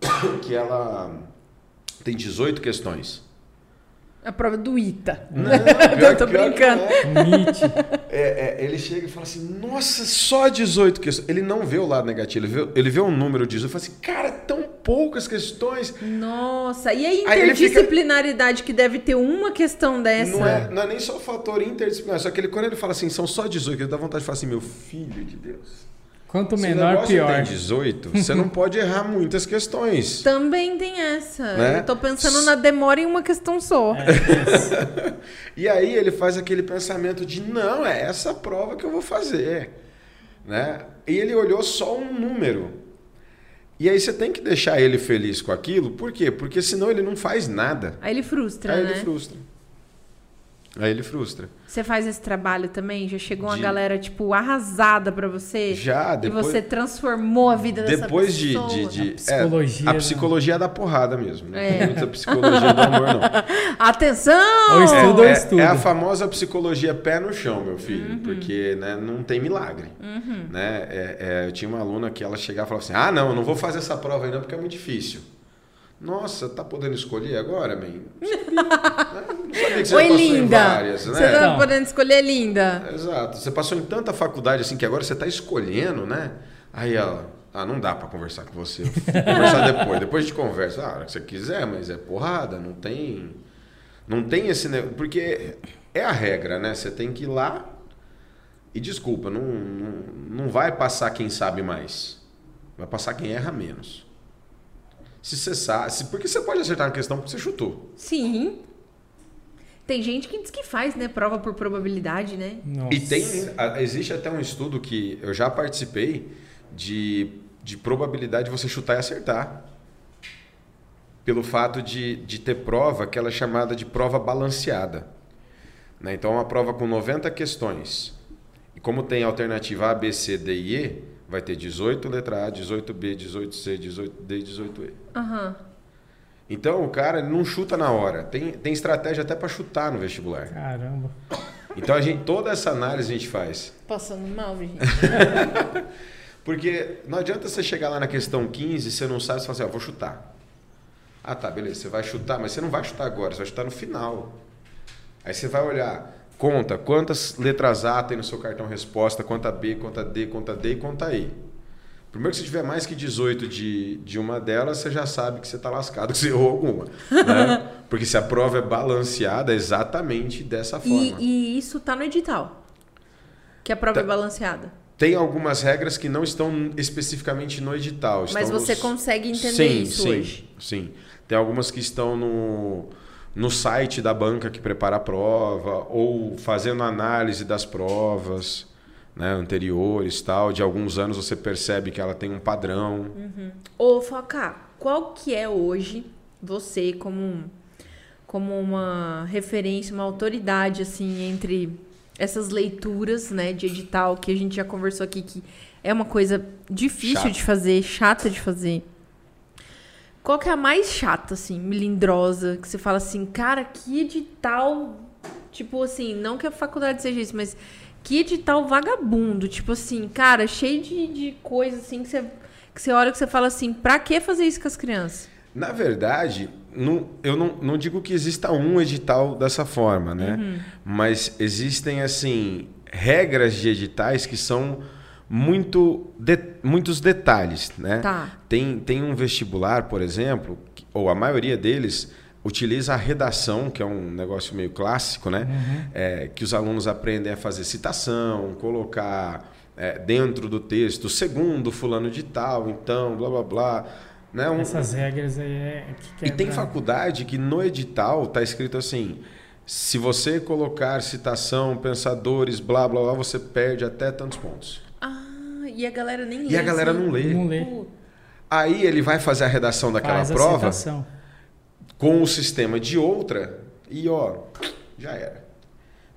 Speaker 3: que ela tem 18 questões.
Speaker 1: A prova do ITA.
Speaker 3: Não,
Speaker 1: Eu tô brincando.
Speaker 3: é. É, é, ele chega e fala assim, nossa, só 18 questões. Ele não vê o lado negativo, ele vê, ele vê um número de 18 e fala assim, cara, tão poucas questões.
Speaker 1: Nossa, e a
Speaker 3: ele fica-
Speaker 1: interdisciplinaridade que deve ter uma questão dessa?
Speaker 3: Não é, não é nem só o fator interdisciplinar, só que ele, quando ele fala assim, são só 18, ele dá vontade de falar assim, meu filho de Deus.
Speaker 2: Quanto
Speaker 3: Se o
Speaker 2: menor, pior.
Speaker 3: tem 18, você não pode errar muitas questões.
Speaker 1: Também tem essa.
Speaker 3: Né?
Speaker 1: Eu tô pensando na demora em uma questão só.
Speaker 2: É, isso.
Speaker 3: E aí ele faz aquele pensamento de não, é essa prova que eu vou fazer. Né? E ele olhou só um número. E aí você tem que deixar ele feliz com aquilo, por quê? Porque senão ele não faz nada.
Speaker 1: Aí ele frustra,
Speaker 3: aí
Speaker 1: né?
Speaker 3: ele frustra. Aí ele frustra.
Speaker 1: Você faz esse trabalho também? Já chegou uma
Speaker 3: De-
Speaker 1: galera, tipo, arrasada pra você?
Speaker 3: Já, depois.
Speaker 1: E você transformou a vida dessa
Speaker 3: Depois de,
Speaker 1: pessoa?
Speaker 3: de, de-
Speaker 2: A psicologia,
Speaker 3: é, a
Speaker 2: né?
Speaker 3: psicologia dá porrada mesmo. Não
Speaker 1: É.
Speaker 3: tem muita psicologia do amor, não.
Speaker 1: Atenção!
Speaker 2: O estudo
Speaker 3: é,
Speaker 2: estudo.
Speaker 3: é a famosa psicologia pé no chão, meu filho,
Speaker 1: Uhum.
Speaker 3: porque né, não tem milagre. Né? É, é, eu tinha uma aluna que ela chegava e falava assim: Ah, não, eu não vou fazer essa prova aí não, porque é muito difícil. Nossa, tá podendo escolher agora, man? Né? Você
Speaker 1: Oi, linda!
Speaker 3: várias,
Speaker 1: Você
Speaker 3: né?
Speaker 1: tá
Speaker 2: Então.
Speaker 1: podendo escolher linda.
Speaker 3: Exato. Você passou em tanta faculdade assim que agora você tá escolhendo, né? Aí ela, ah, não dá pra conversar com você. Conversar depois. Depois a gente conversa. Ah, a hora que você quiser, mas é porrada, não tem. Não tem esse. Porque é a regra, né? Você tem que ir lá e desculpa, não, não, não vai passar quem sabe mais. Vai passar quem erra menos. Se você sabe. se- Porque você pode acertar uma questão porque você chutou.
Speaker 1: Sim. Tem gente que diz que faz, né? Prova por probabilidade, né?
Speaker 2: Nossa.
Speaker 3: E tem, a- existe até um estudo que eu já participei de, de probabilidade de você chutar e acertar. Pelo fato de, de ter prova que ela é chamada de prova balanceada. Né? Então, é uma prova com 90 questões. E como tem alternativa A, B, C, D e E, vai ter 18 letra A, 18B, 18C, 18D e 18E.
Speaker 1: Aham.
Speaker 3: Então, o cara não chuta na hora. Tem, tem estratégia até para chutar no vestibular.
Speaker 2: Caramba.
Speaker 3: Então, a gente, toda essa análise a gente faz.
Speaker 1: Passando mal, gente.
Speaker 3: Porque não adianta você chegar lá na questão 15, você não sabe, você fala assim, ó, vou chutar. Ah, tá, beleza, você vai chutar, mas você não vai chutar agora, você vai chutar no final. Aí você vai olhar, conta quantas letras A tem no seu cartão resposta, quanta B, quanta D, quanta D e quanta E. Primeiro que se tiver mais que 18 de, de uma delas, você já sabe que você está lascado, que você errou alguma. né? Porque se a prova é balanceada, é exatamente dessa forma.
Speaker 1: E, e isso tá no edital. Que a prova
Speaker 3: Tá.
Speaker 1: é balanceada.
Speaker 3: Tem algumas regras que não estão especificamente no edital.
Speaker 1: Mas você
Speaker 3: nos-
Speaker 1: consegue entender
Speaker 3: sim,
Speaker 1: isso
Speaker 3: sim,
Speaker 1: hoje.
Speaker 3: Sim. Tem algumas que estão no, no site da banca que prepara a prova, ou fazendo análise das provas né, anteriores, tal. De alguns anos você percebe que ela tem um padrão.
Speaker 1: Ô, Foca, qual que é hoje, você como, como uma referência, uma autoridade, assim, entre essas leituras, né, de edital, que a gente já conversou aqui, que é uma coisa difícil de fazer, chata de fazer. Qual que é a mais chata, assim, melindrosa, que você fala assim, cara, que edital, tipo assim, não que a faculdade seja isso, mas que edital vagabundo, tipo assim, cara, cheio de, de coisa, assim, que você, que você olha que você fala assim, pra que fazer isso com as crianças?
Speaker 3: Na verdade, não- eu não, não digo que exista um edital dessa forma, né? Mas existem, assim, regras de editais que são muito de- muitos detalhes, né?
Speaker 1: Tá.
Speaker 3: Tem, tem um vestibular, por exemplo, que- ou a maioria deles utiliza a redação, que é um negócio meio clássico, né? É, que os alunos aprendem a fazer citação, colocar é, dentro do texto, segundo fulano de tal, então, blá blá blá. Né? Um-
Speaker 2: Essas regras aí é que
Speaker 3: E tem faculdade que no edital tá escrito assim: se você colocar citação, pensadores, blá blá blá, você perde até tantos pontos.
Speaker 1: E a galera nem lê.
Speaker 3: E a galera
Speaker 1: assim.
Speaker 3: não lê.
Speaker 2: Não lê.
Speaker 3: Aí ele vai fazer a redação daquela
Speaker 2: Faz a
Speaker 3: prova
Speaker 2: citação.
Speaker 3: com o sistema de outra e ó, já era.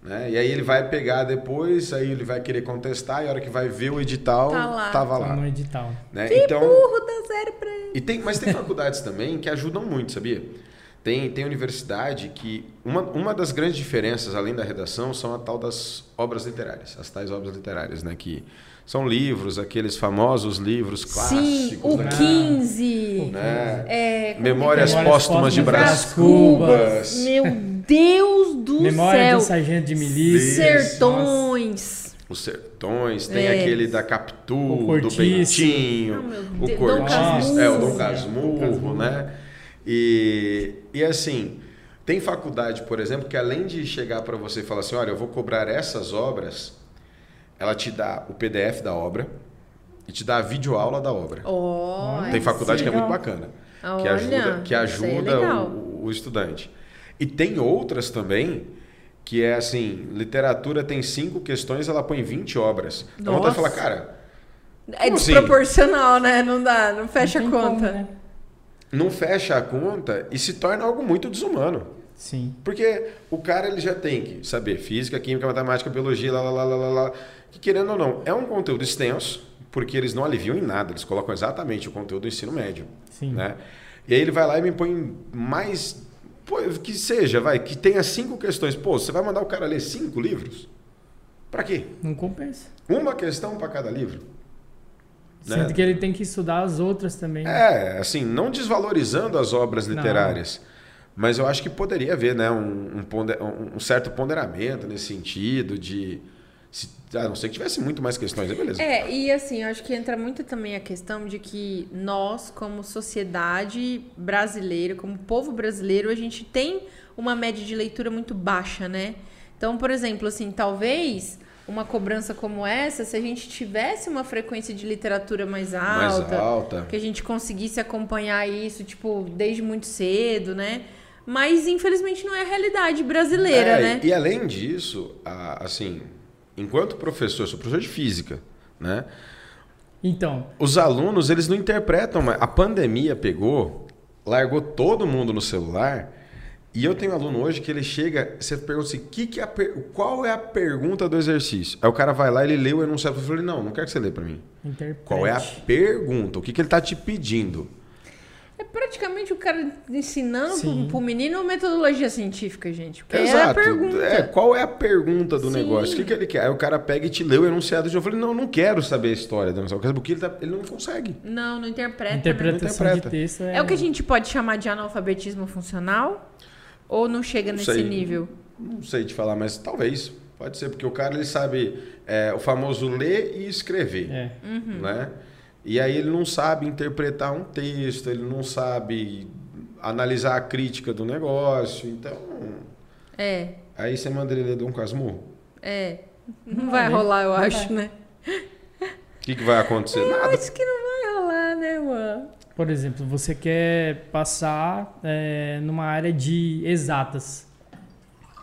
Speaker 3: Né? E aí ele vai pegar depois, aí ele vai querer contestar, e a hora que vai ver o edital,
Speaker 1: Tá lá.
Speaker 3: tava
Speaker 2: Tá
Speaker 3: lá.
Speaker 2: no edital.
Speaker 3: Né?
Speaker 1: Que
Speaker 3: Então,
Speaker 1: burro dá zero pra ele.
Speaker 3: E tem, mas tem faculdades também que ajudam muito, sabia? Tem, tem universidade que. Uma, uma das grandes diferenças, além da redação, são a tal das obras literárias, as tais obras literárias, né? Que são livros, aqueles famosos livros
Speaker 1: Sim,
Speaker 3: clássicos.
Speaker 1: o
Speaker 3: né?
Speaker 1: 15.
Speaker 3: Né?
Speaker 1: É,
Speaker 3: Memórias?
Speaker 2: Memórias
Speaker 3: póstumas de Brás Cubas.
Speaker 1: Meu Deus do
Speaker 2: Memória
Speaker 1: céu.
Speaker 2: do sargento de milícia.
Speaker 1: Sertões.
Speaker 3: Os sertões, tem
Speaker 1: É.
Speaker 3: aquele da Capitu, do. Bentinho,
Speaker 1: Ah,
Speaker 3: o Cortiço, é, o Dom Casmurro. né? E, e assim, tem faculdade, por exemplo, que além de chegar para você e falar assim, olha, eu vou cobrar essas obras, ela te dá o PDF da obra e te dá a videoaula da obra.
Speaker 1: Ó,
Speaker 3: Tem faculdade que é muito bacana, que
Speaker 1: Olha,
Speaker 3: ajuda, que
Speaker 1: isso aí é
Speaker 3: ajuda
Speaker 1: legal.
Speaker 3: o, o estudante. E tem outras também que é assim, literatura tem cinco questões, ela põe 20 obras. Então vontade de falar, cara,
Speaker 1: É
Speaker 3: assim?
Speaker 1: desproporcional, né? Não dá, não fecha a
Speaker 2: Não tem
Speaker 1: conta.
Speaker 2: como, né?
Speaker 3: não fecha a conta e se torna algo muito desumano.
Speaker 2: Sim.
Speaker 3: Porque o cara ele já tem que saber física, química, matemática, biologia, lá, lá, lá, lá, lá, lá. Que querendo ou não, é um conteúdo extenso, porque eles não aliviam em nada, eles colocam exatamente o conteúdo do ensino médio.
Speaker 2: Sim.
Speaker 3: Né? E aí ele vai lá e me põe mais. Pô, que seja, vai, que tenha cinco questões. Pô, você vai mandar o cara ler cinco livros? Pra quê?
Speaker 2: Não compensa.
Speaker 3: Uma questão para cada livro? Né?
Speaker 2: Sendo que ele tem que estudar as outras também.
Speaker 3: É, assim, não desvalorizando as obras
Speaker 2: Não.
Speaker 3: literárias, mas eu acho que poderia haver né, um, um ponde- um- um certo ponderamento nesse sentido de. Se, a não ser que tivesse muito mais questões, aí beleza.
Speaker 1: É, e assim, eu acho que entra muito também a questão de que nós, como sociedade brasileira, como povo brasileiro, a gente tem uma média de leitura muito baixa, né? Então, por exemplo, assim, talvez uma cobrança como essa, se a gente tivesse uma frequência de literatura mais
Speaker 3: mais
Speaker 1: alta,
Speaker 3: alta.
Speaker 1: que a gente conseguisse acompanhar isso, tipo, desde muito cedo, né? Mas, infelizmente, não é a realidade brasileira,
Speaker 3: É,
Speaker 1: né?
Speaker 3: E além disso, assim, enquanto professor, sou professor de física, né?
Speaker 2: Então,
Speaker 3: Os alunos, eles não interpretam mais. A pandemia pegou, largou todo mundo no celular. E eu tenho um aluno hoje que ele chega, você pergunta assim, que que é qual é a pergunta do exercício? Aí o cara vai lá, ele lê o enunciado. Eu falei, não, não quero que você lê para mim.
Speaker 2: interprete.
Speaker 3: Qual é a pergunta? O que, que ele tá te pedindo?
Speaker 1: É praticamente o cara ensinando
Speaker 2: Sim.
Speaker 1: pro, pro menino uma metodologia científica, gente. Porque é a pergunta.
Speaker 3: É, qual é a pergunta do
Speaker 1: Sim.
Speaker 3: negócio? O que, que ele quer? Aí o cara pega e te lê o enunciado de novo. Eu falei, não, não quero saber a história do enunciado. Eu quero saber o que ele, tá- ele não consegue.
Speaker 1: Não, não interpreta. né?
Speaker 2: Interpretação
Speaker 3: Interpreta.
Speaker 2: de texto é...
Speaker 1: É o que a gente pode chamar de analfabetismo funcional? Ou não chega
Speaker 3: Não
Speaker 1: nesse
Speaker 3: sei.
Speaker 1: nível?
Speaker 3: Não sei te falar, mas talvez. Pode ser, porque o cara ele sabe é, o famoso ler e escrever.
Speaker 2: É.
Speaker 1: Uhum.
Speaker 3: Né? E aí ele não sabe interpretar um texto, ele não sabe analisar a crítica do negócio. Então,
Speaker 1: É,
Speaker 3: aí você manda ele ler Dom Casmurro.
Speaker 1: é. Não,
Speaker 2: Não
Speaker 1: vai
Speaker 2: vai,
Speaker 1: rolar, eu
Speaker 2: não
Speaker 1: acho,
Speaker 2: vai.
Speaker 1: né?
Speaker 3: O que, que vai acontecer?
Speaker 1: Eu
Speaker 3: Nada.
Speaker 1: acho que não vai rolar, né, mano?
Speaker 2: Por exemplo, você quer passar é, numa área de exatas.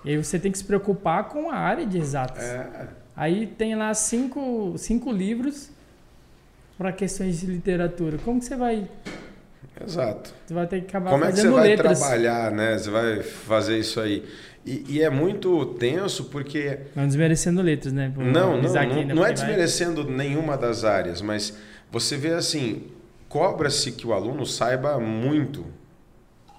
Speaker 2: E aí você tem que se preocupar com a área de exatas.
Speaker 3: É,
Speaker 2: Aí tem lá cinco, cinco livros para questões de literatura. Como que você vai...
Speaker 3: exato.
Speaker 2: Você vai ter que acabar
Speaker 3: Como é que você vai
Speaker 2: letras.
Speaker 3: trabalhar, né? Você vai fazer isso aí. E, e é muito tenso porque
Speaker 2: Não desmerecendo letras, né? Vou
Speaker 3: Não, não, não, não é
Speaker 2: Porque vai-
Speaker 3: desmerecendo nenhuma das áreas, mas você vê assim, cobra-se que o aluno saiba muito.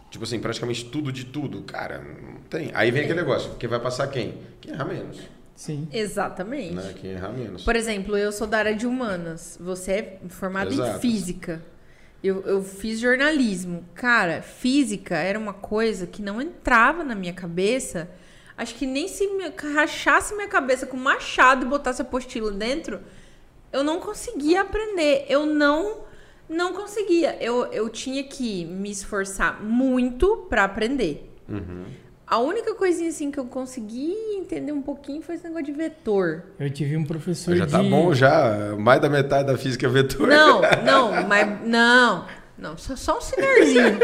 Speaker 3: Tipo assim, praticamente tudo de tudo. Cara, não tem. Aí vem aquele negócio, quem vai passar quem? Quem errar menos.
Speaker 2: Sim.
Speaker 1: Exatamente.
Speaker 3: Né? Quem errar menos.
Speaker 1: Por exemplo, eu sou da área de humanas. Você é formado em
Speaker 3: Exato.
Speaker 1: física. Eu, eu fiz jornalismo. Cara, física era uma coisa que não entrava na minha cabeça. Acho que nem se me, rachasse minha cabeça com machado e botasse a apostila dentro, eu não conseguia aprender. Eu não não conseguia. Eu, eu tinha que me esforçar muito para aprender.
Speaker 3: Uhum.
Speaker 1: A única coisinha assim que eu consegui entender um pouquinho foi esse negócio de vetor.
Speaker 2: Eu tive um professor
Speaker 3: Já
Speaker 2: de...
Speaker 3: tá bom já. Mais da metade da física é vetor.
Speaker 1: Não, não, mas não. Não, só, só um sinarzinho.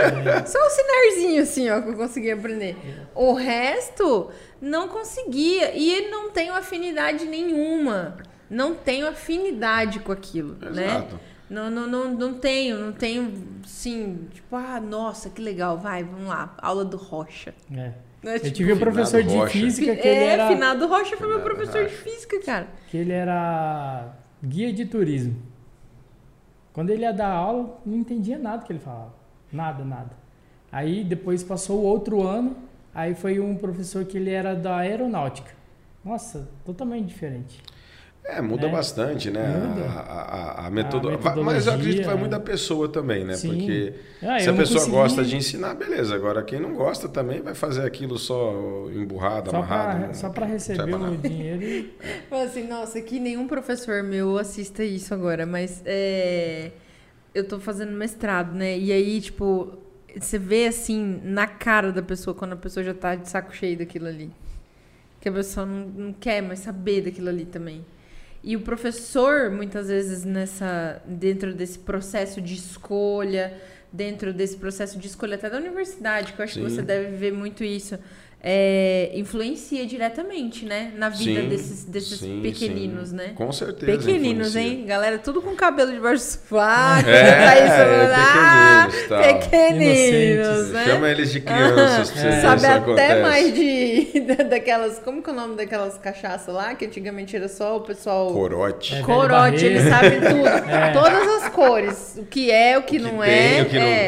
Speaker 1: só um sinarzinho, assim, ó, que eu consegui aprender. O resto, não conseguia. E ele não tem afinidade nenhuma. Não tenho afinidade com aquilo, né?
Speaker 3: Exato.
Speaker 1: Não, não, não, não tenho, não tenho, sim, tipo, ah, nossa, que legal, vai, vamos lá, aula do Rocha.
Speaker 2: É.
Speaker 1: Né?
Speaker 2: Eu
Speaker 1: Tipo,
Speaker 2: tive um professor de
Speaker 3: Rocha.
Speaker 2: física que ele
Speaker 1: é,
Speaker 2: era
Speaker 1: Finado Rocha foi meu professor de
Speaker 3: Rocha.
Speaker 1: física, cara.
Speaker 2: que ele era guia de turismo. Quando ele ia dar aula, não entendia nada que ele falava. Nada, nada. Aí depois passou o outro ano, aí foi um professor que ele era da aeronáutica. Nossa, totalmente diferente.
Speaker 3: É, muda
Speaker 2: É.
Speaker 3: bastante, né?
Speaker 2: Muda.
Speaker 3: A, a, a metodo-
Speaker 2: A
Speaker 3: Mas eu acredito que vai
Speaker 2: metodologia,
Speaker 3: muito da pessoa também, né?
Speaker 2: Sim.
Speaker 3: Porque
Speaker 2: Ah,
Speaker 3: se a pessoa
Speaker 2: consegui-
Speaker 3: gosta de ensinar, beleza. Agora, quem não gosta também vai fazer aquilo só emburrado,
Speaker 2: Só
Speaker 3: amarrado.
Speaker 2: pra,
Speaker 3: não-
Speaker 2: só pra
Speaker 3: não
Speaker 2: receber o dinheiro.
Speaker 1: Fala assim, nossa, que nenhum professor meu assista isso agora, mas é, eu tô fazendo mestrado, né? E aí, tipo, você vê assim na cara da pessoa quando a pessoa já tá de saco cheio daquilo ali. Que a pessoa não, não quer mais saber daquilo ali também. E o professor, muitas vezes, nessa, dentro desse processo de escolha, dentro desse processo de escolha até da universidade, que eu acho que
Speaker 3: Sim.
Speaker 1: você deve ver muito isso, é, influencia diretamente, né? Na vida
Speaker 3: Sim,
Speaker 1: desses, desses
Speaker 3: sim,
Speaker 1: pequeninos,
Speaker 3: sim.
Speaker 1: né?
Speaker 3: Com certeza.
Speaker 1: Pequeninos,
Speaker 3: influencia.
Speaker 1: hein? Galera, tudo com cabelo debaixo do sovaco.
Speaker 3: É,
Speaker 1: tá aí falando, ah,
Speaker 3: pequeninos, tal.
Speaker 1: pequeninos,
Speaker 2: Inocentes.
Speaker 1: né?
Speaker 3: Chama eles de crianças você ver
Speaker 1: Sabe até
Speaker 3: acontece.
Speaker 1: mais de da- daquelas. Como que é o nome daquelas cachaças lá? Que antigamente era só o pessoal.
Speaker 3: Corote.
Speaker 2: É.
Speaker 1: Corote, ele sabe tudo.
Speaker 2: É.
Speaker 1: Todas as cores. O que é, o que,
Speaker 3: O que
Speaker 1: não
Speaker 3: tem,
Speaker 1: é.
Speaker 3: o que não
Speaker 1: é.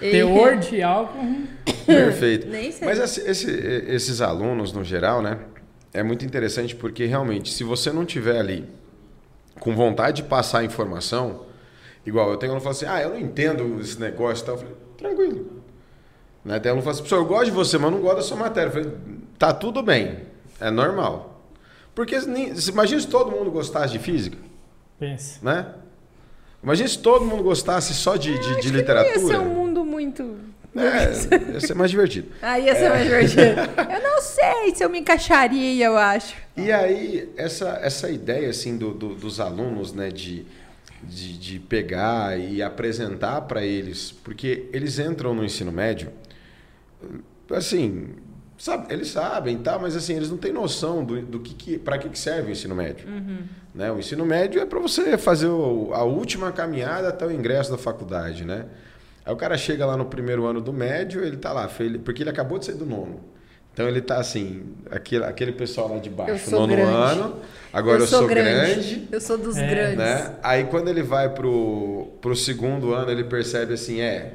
Speaker 3: tem.
Speaker 2: Teor de álcool...
Speaker 3: Perfeito.
Speaker 1: Nem sei.
Speaker 3: Mas esse- esse- esses alunos, no geral, né? É muito interessante porque realmente, se você não tiver ali com vontade de passar a informação, igual eu tenho aluno que fala assim, ah, eu não entendo esse negócio e tal. Eu falei, tranquilo. Né? Tem aluno que fala assim, professor, eu gosto de você, mas eu não gosto da sua matéria. Eu falei, tá tudo bem, é normal. Porque imagina se todo mundo gostasse de física,
Speaker 2: Pensa.
Speaker 3: né? Imagina se todo mundo gostasse só de, de, de
Speaker 1: Acho que
Speaker 3: literatura.
Speaker 1: Não ia ser um mundo muito.
Speaker 3: É, ia ser mais divertido.
Speaker 1: Ah, ia ser mais divertido. Eu não sei se eu me encaixaria, eu acho.
Speaker 3: E aí, essa, essa ideia assim do, do- dos alunos, né, de, de, de pegar e apresentar para eles, porque eles entram no ensino médio, assim, sabe, eles sabem, tá, mas assim, eles não têm noção do, do que, que para que, que serve o ensino médio. Né? O ensino médio é para você fazer o- a última caminhada até o ingresso da faculdade, né? Aí o cara chega lá no primeiro ano do médio, ele tá lá, feliz, porque ele acabou de sair do nono. Então ele tá assim, aquele, aquele pessoal lá de
Speaker 1: Eu
Speaker 3: baixo, nono
Speaker 1: grande.
Speaker 3: ano, agora eu, sou, grande,
Speaker 1: Eu sou dos
Speaker 2: É,
Speaker 1: grandes.
Speaker 3: né? Aí quando ele vai pro, pro segundo ano, ele percebe assim, é,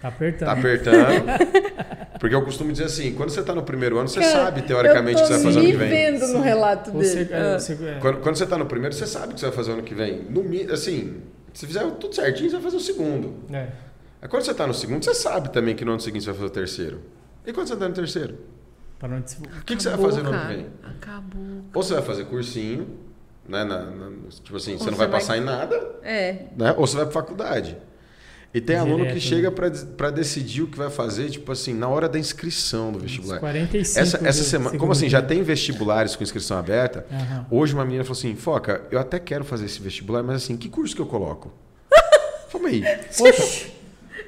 Speaker 2: Tá apertando.
Speaker 3: tá apertando. porque eu costumo dizer assim, quando você tá no primeiro ano, você
Speaker 1: Cara,
Speaker 3: sabe teoricamente o
Speaker 1: eu
Speaker 3: que você vai fazer ano que vem.
Speaker 1: vendo no relato dele.
Speaker 2: é,
Speaker 1: Ah.
Speaker 2: você- é.
Speaker 3: Quando, quando você tá no primeiro, você sabe o que você vai fazer ano que vem. No, assim, se fizer tudo certinho, você vai fazer o segundo.
Speaker 2: É.
Speaker 3: Aí quando você tá no segundo, você sabe também que no ano seguinte você vai fazer o terceiro. E quando você tá no terceiro?
Speaker 2: Para onde se...
Speaker 3: O que, que você vai fazer no ano que
Speaker 1: cara.
Speaker 3: vem?
Speaker 1: Acabou.
Speaker 3: Ou você vai fazer cursinho, né? na- na- tipo assim, você
Speaker 1: Ou
Speaker 3: não
Speaker 1: você
Speaker 3: vai
Speaker 1: vai-
Speaker 3: passar em nada,
Speaker 1: É.
Speaker 3: né? Ou você vai pra faculdade. E tem aluno
Speaker 2: Direto,
Speaker 3: que
Speaker 2: né?
Speaker 3: chega pra para decidir o que vai fazer, tipo assim, na hora da inscrição do vestibular.
Speaker 2: 45
Speaker 3: Essa, essa semana, como assim, já tem vestibulares com inscrição aberta?
Speaker 2: Aham.
Speaker 3: Hoje uma menina falou assim, Foca, eu até quero fazer esse vestibular, mas assim, que curso que eu coloco? Calma aí.
Speaker 2: Oxi!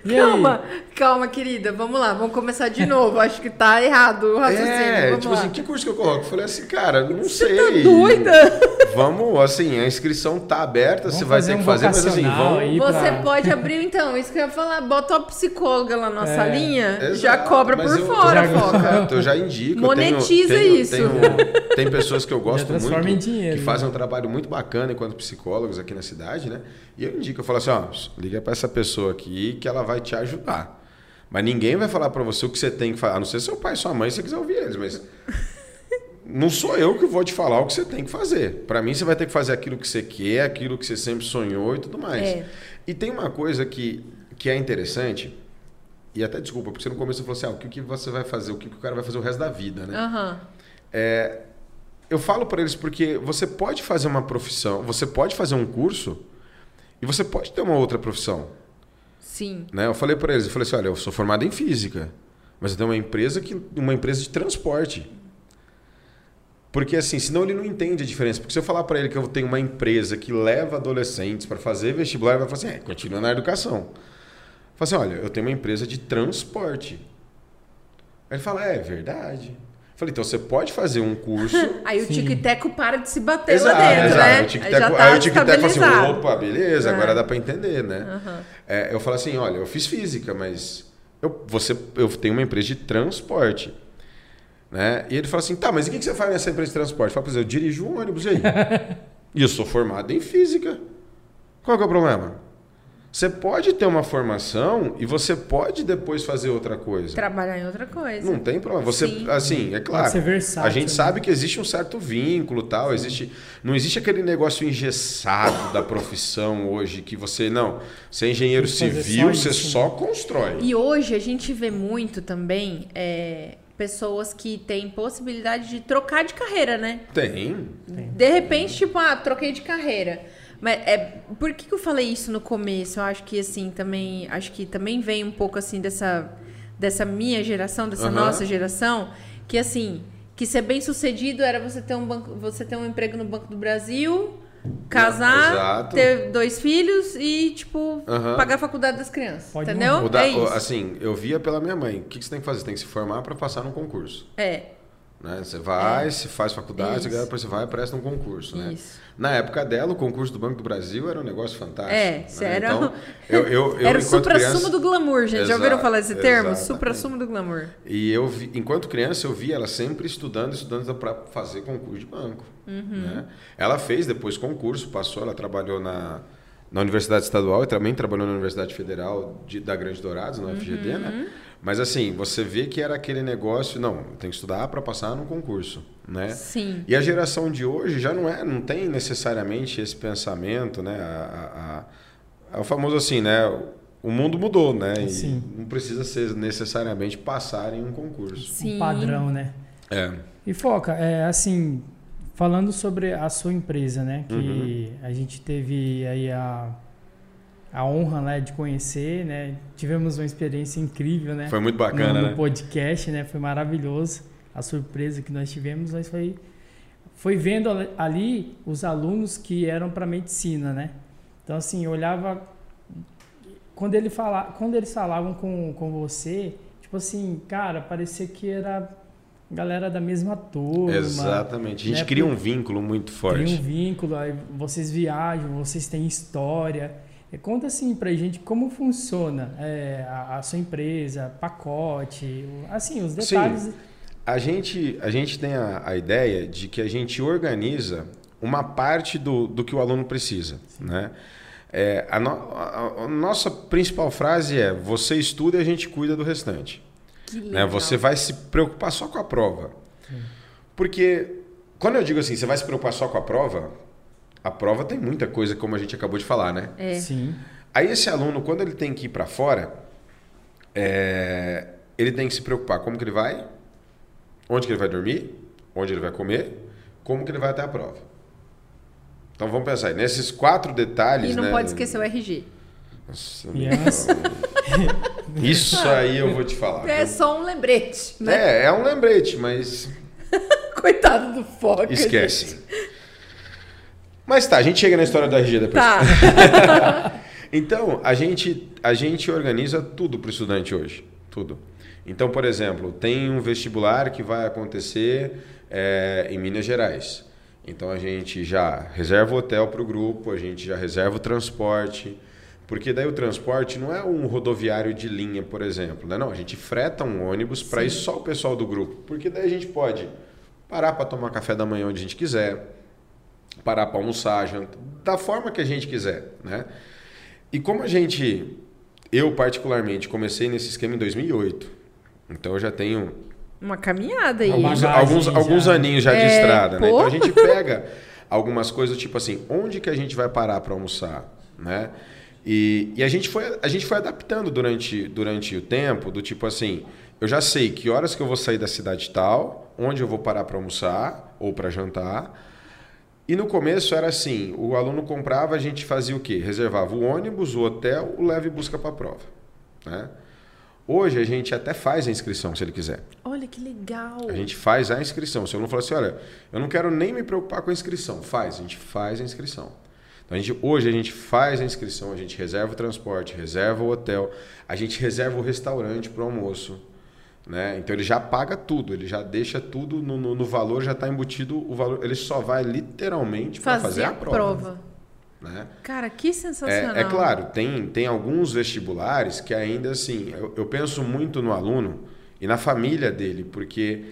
Speaker 2: E aí?
Speaker 1: Calma, calma, querida. Vamos lá, vamos começar de novo. Acho que tá errado o raciocínio.
Speaker 3: É,
Speaker 1: vamos
Speaker 3: tipo
Speaker 1: lá.
Speaker 3: assim, que curso que eu coloco? Eu falei assim, cara, não
Speaker 1: Você
Speaker 3: sei.
Speaker 1: tá doida?
Speaker 3: Vamos, assim, a inscrição tá aberta,
Speaker 2: Vamos
Speaker 3: você vai ter que
Speaker 2: um
Speaker 3: fazer, mas assim, vamos.
Speaker 2: aí.
Speaker 1: Você
Speaker 2: pra-
Speaker 1: pode abrir, então, isso que eu ia falar. Bota uma psicóloga lá na
Speaker 2: É,
Speaker 1: salinha,
Speaker 3: Exato,
Speaker 1: já cobra por
Speaker 3: eu-
Speaker 1: fora,
Speaker 2: já-
Speaker 1: foca.
Speaker 3: Exato, eu já indico. tenho-
Speaker 1: Monetiza
Speaker 3: tenho-
Speaker 1: isso.
Speaker 3: tenho- tem pessoas que eu gosto muito,
Speaker 2: em dinheiro,
Speaker 3: que
Speaker 2: né?
Speaker 3: fazem um trabalho muito bacana enquanto psicólogos aqui na cidade, né? E eu indico, eu falo assim, ó, liga para essa pessoa aqui que ela vai te ajudar. Mas ninguém vai falar para você o que você tem que fazer, a não ser seu pai sua mãe, se você quiser ouvir eles, mas não sou eu que vou te falar o que você tem que fazer. Para mim, você vai ter que fazer aquilo que você quer, aquilo que você sempre sonhou e tudo mais.
Speaker 1: É.
Speaker 3: E tem uma coisa que, que é interessante, e até desculpa, porque você no começo falou assim, ah, o que, que você vai fazer, o que, que o cara vai fazer o resto da vida, né?
Speaker 1: Aham.
Speaker 3: É, eu falo para eles porque você pode fazer uma profissão, você pode fazer um curso e você pode ter uma outra profissão.
Speaker 1: Sim.
Speaker 3: Né? Eu falei para eles, eu falei assim, olha, eu sou formado em física, mas eu tenho uma empresa que uma empresa de transporte. Porque assim, senão ele não entende a diferença. Porque se eu falar para ele que eu tenho uma empresa que leva adolescentes para fazer vestibular, ele vai falar assim: é, continua na educação. Fala assim: olha, eu tenho uma empresa de transporte. Aí ele fala: é, é verdade. Falei, então você pode fazer um curso.
Speaker 1: aí o
Speaker 2: Sim.
Speaker 1: tico-teco para de se bater
Speaker 3: Exato,
Speaker 1: lá dentro,
Speaker 3: exato.
Speaker 1: né?
Speaker 3: O tic-tac-
Speaker 1: aí já tá
Speaker 3: aí o tic-tac fala assim: opa, beleza,
Speaker 1: É.
Speaker 3: agora dá para entender, né?
Speaker 1: Aham.
Speaker 3: É, eu falo assim: olha, eu fiz física, mas eu, você, eu tenho uma empresa de transporte. Né? E ele fala assim: tá, mas e o que que você faz nessa empresa de transporte? Eu falo, pois eu dirijo um ônibus aí. e eu sou formado em física. Qual que é o problema? Você pode ter uma formação e você pode depois fazer outra coisa.
Speaker 1: Trabalhar em outra coisa.
Speaker 3: Não tem problema. Você,
Speaker 1: Sim.
Speaker 3: assim, é claro.
Speaker 2: ser versátil,
Speaker 3: a gente
Speaker 2: né?
Speaker 3: sabe que existe um certo vínculo, tal. Existe, não existe aquele negócio engessado da profissão hoje que você não. Você é engenheiro civil,
Speaker 2: só
Speaker 3: você
Speaker 2: isso, né?
Speaker 3: só constrói.
Speaker 1: E hoje a gente vê muito também é, pessoas que têm possibilidade de trocar de carreira, né?
Speaker 3: Tem.
Speaker 1: De repente, tipo, ah, troquei de carreira. Mas é, por que, que eu falei isso no começo? Eu acho que assim também, acho que também vem um pouco assim dessa dessa minha geração, dessa
Speaker 3: Aham.
Speaker 1: nossa geração, que assim, que ser bem sucedido era você ter um banco, você ter um emprego no Banco do Brasil, casar,
Speaker 3: Exato.
Speaker 1: ter dois filhos e tipo
Speaker 3: Aham.
Speaker 1: pagar a faculdade das crianças,
Speaker 2: Pode
Speaker 1: entendeu?
Speaker 3: Da-
Speaker 1: é
Speaker 3: assim, eu via pela minha mãe. O que que você tem que fazer? Você tem que se formar para passar num concurso.
Speaker 1: É,
Speaker 3: Né? Você vai, se faz faculdade,
Speaker 1: Isso.
Speaker 3: depois você vai e presta um concurso. Né?
Speaker 1: isso.
Speaker 3: Na época dela, o concurso do Banco do Brasil era um negócio fantástico.
Speaker 1: É,
Speaker 3: né?
Speaker 1: você era-
Speaker 3: Então, eu, eu, eu,
Speaker 1: Era o supra-sumo
Speaker 3: criança-
Speaker 1: do glamour, gente. Já ouviram
Speaker 3: Exato,
Speaker 1: falar esse termo? Supra-sumo do glamour.
Speaker 3: E eu, vi, enquanto criança, eu via ela sempre estudando, estudando para fazer concurso de banco.
Speaker 1: Uhum.
Speaker 3: né? Ela fez depois concurso, passou, ela trabalhou na, na Universidade Estadual e também trabalhou na Universidade Federal de, da Grande Dourados, na UFGD,
Speaker 1: Uhum.
Speaker 3: né? Mas assim, você vê que era aquele negócio, não, tem que estudar para passar no concurso, né?
Speaker 1: Sim.
Speaker 3: E a geração de hoje já não é, não tem necessariamente esse pensamento, né? A, a- a- é o famoso assim, né? O mundo mudou, né? E
Speaker 2: Sim.
Speaker 3: não precisa ser necessariamente passar em um concurso.
Speaker 1: Sim.
Speaker 2: Um padrão, né?
Speaker 3: É.
Speaker 2: E Foca, é assim, falando sobre a sua empresa, né? Que
Speaker 3: Uhum.
Speaker 2: a gente teve aí a, a honra né, de conhecer, né? Tivemos uma experiência incrível, né?
Speaker 3: Foi muito bacana,
Speaker 2: no, no
Speaker 3: né?
Speaker 2: podcast, né? Foi maravilhoso a surpresa que nós tivemos, mas foi foi vendo ali- os alunos que eram para medicina, né? Então assim, eu olhava quando ele fala, quando eles falavam com, com você, tipo assim, cara, parecia que era galera da mesma turma.
Speaker 3: Exatamente. A gente
Speaker 2: né,
Speaker 3: cria um vínculo muito forte.
Speaker 2: um vínculo, aí vocês viajam, vocês têm história. É, Conta assim pra gente como funciona é, a, a sua empresa, pacote, assim, os detalhes.
Speaker 3: A gente, a gente tem a, a ideia de que a gente organiza uma parte do, do que o aluno precisa. Né? É, a, no- a- a nossa principal frase é: você estuda e a gente cuida do restante.
Speaker 1: Que
Speaker 3: né?
Speaker 1: legal.
Speaker 3: Você vai se preocupar só com a prova. Porque quando eu digo assim, você vai se preocupar só com a prova, a prova tem muita coisa, como a gente acabou de falar, né?
Speaker 1: É.
Speaker 2: Sim.
Speaker 3: Aí esse aluno, quando ele tem que ir para fora, é, ele tem que se preocupar como que ele vai, onde que ele vai dormir, onde ele vai comer, como que ele vai até a prova. Então vamos pensar aí, nesses quatro detalhes,
Speaker 1: E não
Speaker 3: né?
Speaker 1: pode esquecer o RG.
Speaker 3: Nossa,
Speaker 2: Yes.
Speaker 3: Isso aí eu vou te falar.
Speaker 1: É só um lembrete, né?
Speaker 3: É, é um lembrete, mas
Speaker 1: Coitado do foco.
Speaker 3: esquece. Mas tá, a gente chega na história do RG depois.
Speaker 1: Tá.
Speaker 3: Então, a gente, a gente organiza tudo para o estudante hoje. Tudo. Então, por exemplo, tem um vestibular que vai acontecer é, em Minas Gerais. Então, a gente já reserva o hotel para o grupo, a gente já reserva o transporte. Porque daí o transporte não é um rodoviário de linha, por exemplo. Né? Não, a gente freta um ônibus para ir só o pessoal do grupo. Porque daí a gente pode parar para tomar café da manhã onde a gente quiser, parar para almoçar, jantar, da forma que a gente quiser, né? E como a gente, eu particularmente, comecei nesse esquema em 2008, então eu já tenho
Speaker 1: Uma caminhada aí.
Speaker 3: Alguns, alguns,
Speaker 2: já.
Speaker 3: alguns aninhos já de
Speaker 1: É,
Speaker 3: estrada, né?
Speaker 1: pô.
Speaker 3: Então a gente pega algumas coisas, tipo assim, onde que a gente vai parar para almoçar, né? E, e a, gente foi, a gente foi adaptando durante, durante o tempo, do tipo assim, eu já sei que horas que eu vou sair da cidade tal, onde eu vou parar para almoçar ou para jantar. E no começo era assim, o aluno comprava, a gente fazia o quê? Reservava o ônibus, o hotel, o leve e busca para a prova. Né? Hoje a gente até faz a inscrição, se ele quiser.
Speaker 1: Olha que legal.
Speaker 3: A gente faz a inscrição. Se eu não falar assim, olha, eu não quero nem me preocupar com a inscrição, faz, a gente faz a inscrição. Então, a gente, hoje a gente faz a inscrição, a gente reserva o transporte, reserva o hotel, a gente reserva o restaurante para o almoço. Né? Então ele já paga tudo, ele já deixa tudo no, no, no valor, já está embutido o valor. Ele só vai literalmente para fazer, fazer a prova. prova. Né?
Speaker 1: Cara, que sensacional.
Speaker 3: É, é, claro, tem, tem alguns vestibulares que ainda assim, eu, eu penso muito no aluno e na família dele, porque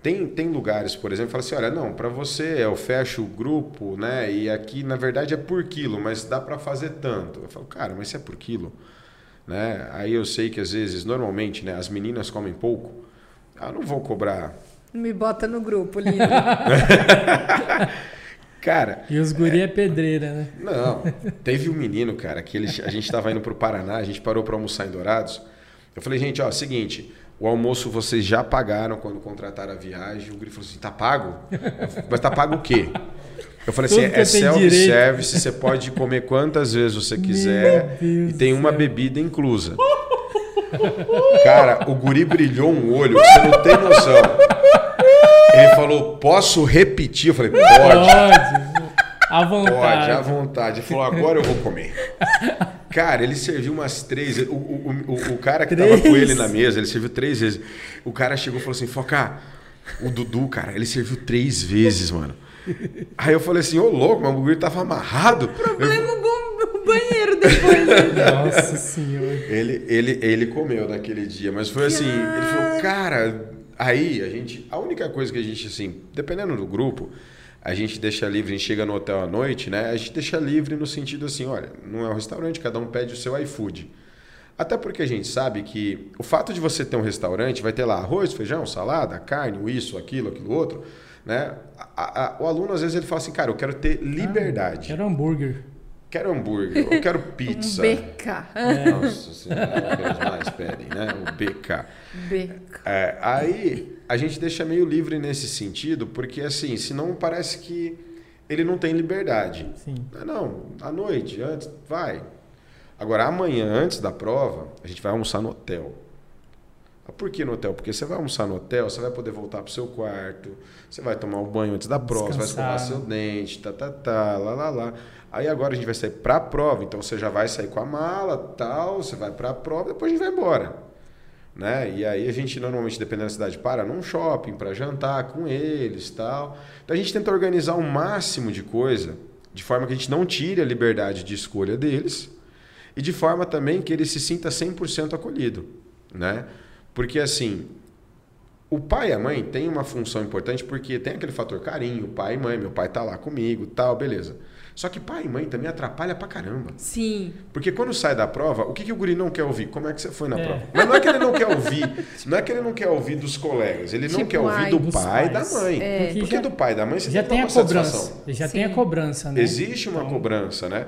Speaker 3: tem, tem lugares, por exemplo, que fala assim, olha, não, para você eu fecho o grupo, né? E aqui, na verdade, é por quilo, mas dá para fazer tanto. Eu falo, cara, mas se é por quilo, né? Aí eu sei que às vezes, normalmente, né, as meninas comem pouco, eu não vou cobrar.
Speaker 1: Me bota no grupo, lindo.
Speaker 3: cara.
Speaker 2: E os guri é, é pedreira, né?
Speaker 3: Não. Teve um menino, cara, que ele, a gente estava indo para o Paraná, a gente parou para almoçar em Dourados. Eu falei, gente, ó, seguinte, o almoço vocês já pagaram quando contrataram a viagem. O guri falou assim: tá pago? Mas tá pago o quê? Eu falei assim: é self-service, você pode comer quantas vezes você quiser e tem uma bebida inclusa. Cara, o guri brilhou um olho, você não tem noção. Ele falou: posso repetir? Eu falei: pode. Pode.
Speaker 2: À vontade.
Speaker 3: Pode, à vontade. Ele falou: agora eu vou comer. Cara, ele serviu umas três vezes. O, o, o, o cara que três? tava com ele na mesa, ele serviu três vezes. O cara chegou e falou assim: Foca, o Dudu, cara, ele serviu três vezes, mano. Aí eu falei assim: Ô louco, mas o bagulho tava amarrado.
Speaker 1: Problema eu... o banheiro depois. Né?
Speaker 2: Nossa senhora.
Speaker 3: Ele, ele, ele comeu naquele dia, mas foi assim: ele falou, cara, aí a gente. A única coisa que a gente, assim, dependendo do grupo a gente deixa livre, a gente chega no hotel à noite, né? A gente deixa livre no sentido assim, olha, não é um restaurante, cada um pede o seu iFood. Até porque a gente sabe que o fato de você ter um restaurante vai ter lá arroz, feijão, salada, carne, isso, aquilo, aquilo outro, né? A, a, o aluno às vezes ele fala assim, cara, eu quero ter liberdade.
Speaker 2: Ah, quero hambúrguer.
Speaker 3: Quero hambúrguer, eu quero pizza.
Speaker 1: um BK.
Speaker 3: É. Nossa senhora, é que eles mais pedem, né? O BK.
Speaker 1: BK.
Speaker 3: É, aí a gente deixa meio livre nesse sentido, porque assim, senão parece que ele não tem liberdade.
Speaker 2: Sim.
Speaker 3: Não, não, à noite, antes, vai. Agora, amanhã, antes da prova, a gente vai almoçar no hotel. Por que no hotel? Porque você vai almoçar no hotel, você vai poder voltar para o seu quarto, você vai tomar o um banho antes da prova, Descansar. você vai escovar seu dente, tá, tá, tá, lá, lá, lá. Aí agora a gente vai sair para a prova, então você já vai sair com a mala, tal, você vai para a prova, depois a gente vai embora. Né? E aí a gente normalmente, dependendo da cidade, para num shopping para jantar com eles, tal. Então a gente tenta organizar o um máximo de coisa, de forma que a gente não tire a liberdade de escolha deles e de forma também que ele se sinta 100% acolhido, né? Porque assim, o pai e a mãe têm uma função importante porque tem aquele fator carinho, pai e mãe, meu pai tá lá comigo, tal, beleza. Só que pai e mãe também atrapalha pra caramba.
Speaker 1: Sim.
Speaker 3: Porque quando sai da prova, o que, que o guri não quer ouvir? Como é que você foi na é. prova? Mas não é que ele não quer ouvir, não é que ele não quer ouvir dos colegas, ele tipo, não quer ouvir do pai e da mãe. É. Porque, Porque já, do pai e da mãe você
Speaker 2: já
Speaker 3: tem,
Speaker 2: tem a cobrança. Já Sim. tem a cobrança, né?
Speaker 3: Existe uma então... cobrança, né?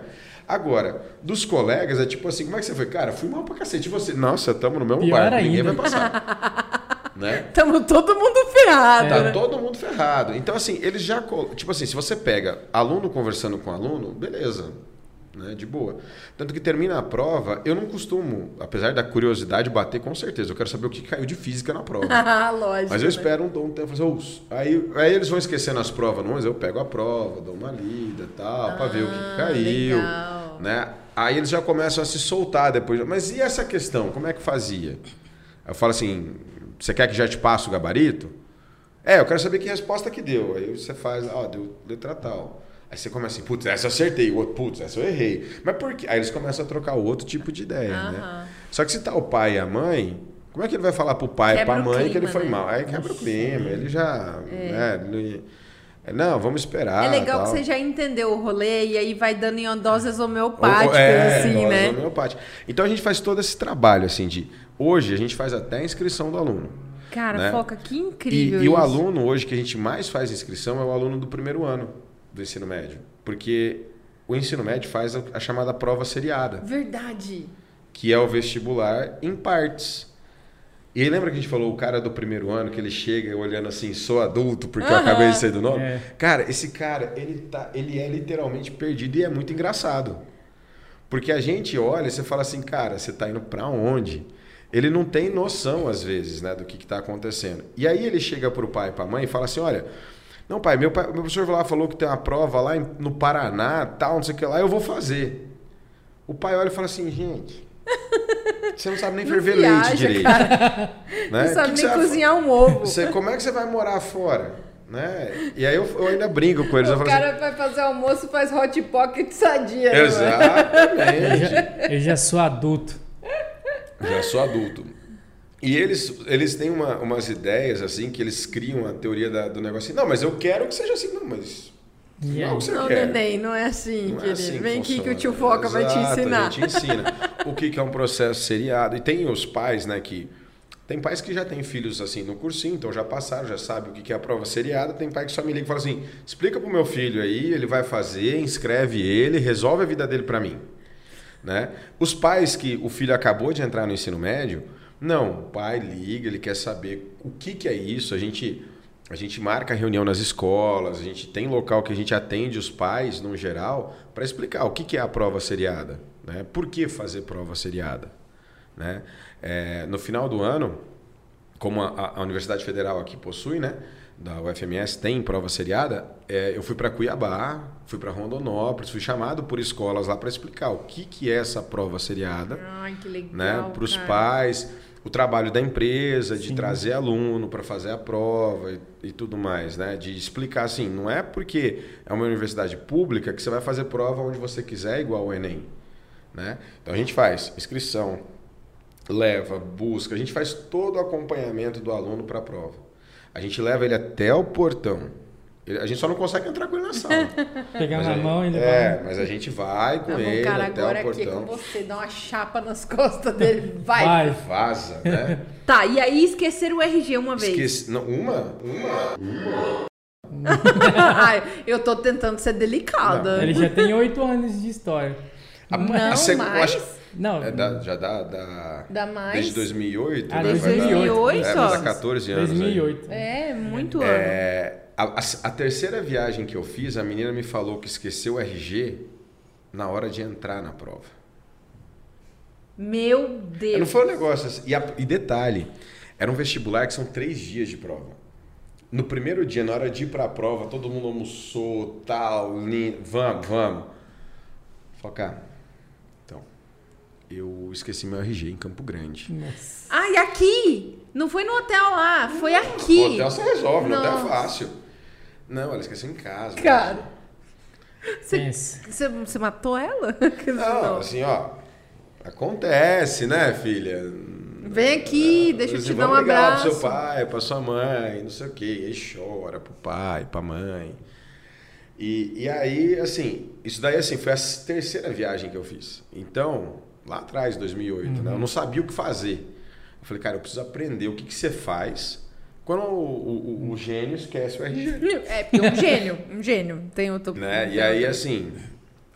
Speaker 3: Agora, dos colegas, é tipo assim, como é que você foi? Cara, fui mal pra cacete. Você, nossa, estamos no mesmo
Speaker 2: Pior
Speaker 3: barco,
Speaker 2: ainda.
Speaker 3: ninguém vai passar. né?
Speaker 1: Tamo todo mundo ferrado.
Speaker 3: Tá
Speaker 1: né?
Speaker 3: todo mundo ferrado. Então, assim, eles já. Tipo assim, se você pega aluno conversando com aluno, beleza. Né, de boa. Tanto que termina a prova, eu não costumo, apesar da curiosidade, bater com certeza. Eu quero saber o que caiu de física na prova.
Speaker 1: Lógico.
Speaker 3: Mas eu né? espero um, um tempo. Assim, aí, aí eles vão esquecendo as provas, não, mas eu pego a prova, dou uma lida tal, ah, para ver o que ah, caiu. Legal. Né? Aí eles já começam a se soltar depois. Mas e essa questão? Como é que fazia? Eu falo assim: você quer que já te passe o gabarito? É, eu quero saber que resposta que deu. Aí você faz, ó, deu letra tal. Aí você começa assim, putz, essa eu acertei, o outro, putz, essa eu errei. Mas por quê? Aí eles começam a trocar outro tipo de ideia, uhum. né? Só que se tá o pai e a mãe, como é que ele vai falar pro pai e pra mãe clima, que ele foi né? mal? Aí quebra o clima, ele já. É. Né, ele, não, vamos esperar.
Speaker 1: É legal
Speaker 3: tal.
Speaker 1: que você já entendeu o rolê e aí vai dando em doses homeopáticas, é, assim, doses né?
Speaker 3: Homeopáticas. Então a gente faz todo esse trabalho, assim, de Hoje a gente faz até a inscrição do aluno.
Speaker 1: Cara,
Speaker 3: né?
Speaker 1: foca, que incrível.
Speaker 3: E, e, o aluno hoje que a gente mais faz inscrição é o aluno do primeiro ano do ensino médio. Porque o ensino médio faz a, a chamada prova seriada.
Speaker 1: Verdade.
Speaker 3: Que é o vestibular em partes. E aí lembra que a gente falou o cara do primeiro ano que ele chega olhando assim, sou adulto porque uhum. eu acabei de sair do nome? É. Cara, esse cara, ele, tá, ele é literalmente perdido e é muito engraçado. Porque a gente olha e você fala assim, cara, você tá indo para onde? ele não tem noção, às vezes, né, do que está acontecendo. E aí ele chega para o pai e para a mãe e fala assim: olha, não, pai, meu, pai, meu professor lá falou que tem uma prova lá no Paraná, tal, não sei o que lá, eu vou fazer. O pai olha e fala assim, gente. Você não sabe nem ferver leite direito. Cara.
Speaker 1: Né? Não sabe que nem que cozinhar vai... um ovo.
Speaker 3: Você, como é que você vai morar fora? Né? E aí eu, eu ainda brinco com eles.
Speaker 1: O cara assim, vai fazer almoço faz hot pocket sadia.
Speaker 3: Né, Exatamente.
Speaker 2: eu, já, eu já sou adulto.
Speaker 3: Já sou adulto. E eles, eles têm uma, umas ideias assim que eles criam a teoria da, do negócio assim. Não, mas eu quero que seja assim. Não, mas
Speaker 1: não é que você não, quer. neném, não é assim, não querido. É assim Vem aqui que o tio Foca Exato, vai te ensinar.
Speaker 3: A gente ensina o que, que é um processo seriado. E tem os pais, né, que tem pais que já têm filhos assim no cursinho, então já passaram, já sabem o que é a prova seriada. Tem pai que só me liga e fala assim: explica pro meu filho aí, ele vai fazer, inscreve ele, resolve a vida dele para mim. Né? Os pais que o filho acabou de entrar no ensino médio, não, o pai liga, ele quer saber o que, que é isso. A gente, a gente marca reunião nas escolas, a gente tem local que a gente atende os pais, no geral, para explicar o que, que é a prova seriada. Né? Por que fazer prova seriada? Né? É, no final do ano, como a, a, Universidade Federal aqui possui, né, da UFMS tem prova seriada, é, eu fui para Cuiabá, fui para Rondonópolis, fui chamado por escolas lá para explicar o que, que é essa prova seriada.
Speaker 1: Ai, que legal.
Speaker 3: Né, para os pais, o trabalho da empresa, de Sim. trazer aluno para fazer a prova e, e, tudo mais, né? De explicar assim, não é porque é uma universidade pública que você vai fazer prova onde você quiser igual o Enem. Né? Então a gente faz inscrição, leva, busca, a gente faz todo o acompanhamento do aluno para a prova. A gente leva ele até o portão. A gente só não consegue entrar com ele na sala.
Speaker 2: Pegar na mão e
Speaker 3: levar. É, mas a gente vai com tá ele cara, até
Speaker 1: agora
Speaker 3: o portão.
Speaker 1: aqui é com você, dá uma chapa nas costas dele, vai. vai.
Speaker 3: Vaza, né?
Speaker 1: tá, e aí esquecer o RG uma vez.
Speaker 3: Esqueci, não, uma? Uma? Uma.
Speaker 1: Ai, eu tô tentando ser delicada.
Speaker 2: Não, ele já tem oito anos de história.
Speaker 1: A, não, a seg... mais?
Speaker 2: Não.
Speaker 3: É da, já dá, dá,
Speaker 1: dá mais.
Speaker 3: Desde 2008.
Speaker 2: Ah, né? desde 2008,
Speaker 3: é,
Speaker 2: só.
Speaker 3: Dá 14 anos.
Speaker 2: 2008.
Speaker 1: Aí. É, muito
Speaker 3: é, ano. A, a, a, terceira viagem que eu fiz, a menina me falou que esqueceu o RG na hora de entrar na prova.
Speaker 1: Meu Deus.
Speaker 3: Não foi um negócio assim. E, a, e detalhe, era um vestibular que são três dias de prova. No primeiro dia, na hora de ir para a prova, todo mundo almoçou, tal, lindo, vamos, vamos. Focar eu esqueci meu RG em Campo Grande.
Speaker 1: Nossa. Ah, e aqui? Não foi no hotel lá, foi aqui.
Speaker 3: No hotel você resolve, Nossa. no hotel é fácil. Não, ela esqueceu em casa.
Speaker 1: Cara. Você, você, você matou ela?
Speaker 3: Não, assim, ó. Acontece, né, filha?
Speaker 1: Vem aqui, deixa eu te dar um abraço.
Speaker 3: pro seu pai, pra sua mãe, não sei o quê. E aí chora pro pai, pra mãe. E, e aí, assim, isso daí, assim, foi a terceira viagem que eu fiz. Então, lá atrás, 2008, uhum. né? Eu não sabia o que fazer. Eu falei, cara, eu preciso aprender o que, que você faz quando o, o, o, gênio esquece o RG.
Speaker 1: É, porque um gênio, um gênio. Tem outro.
Speaker 3: Né? E aí, assim,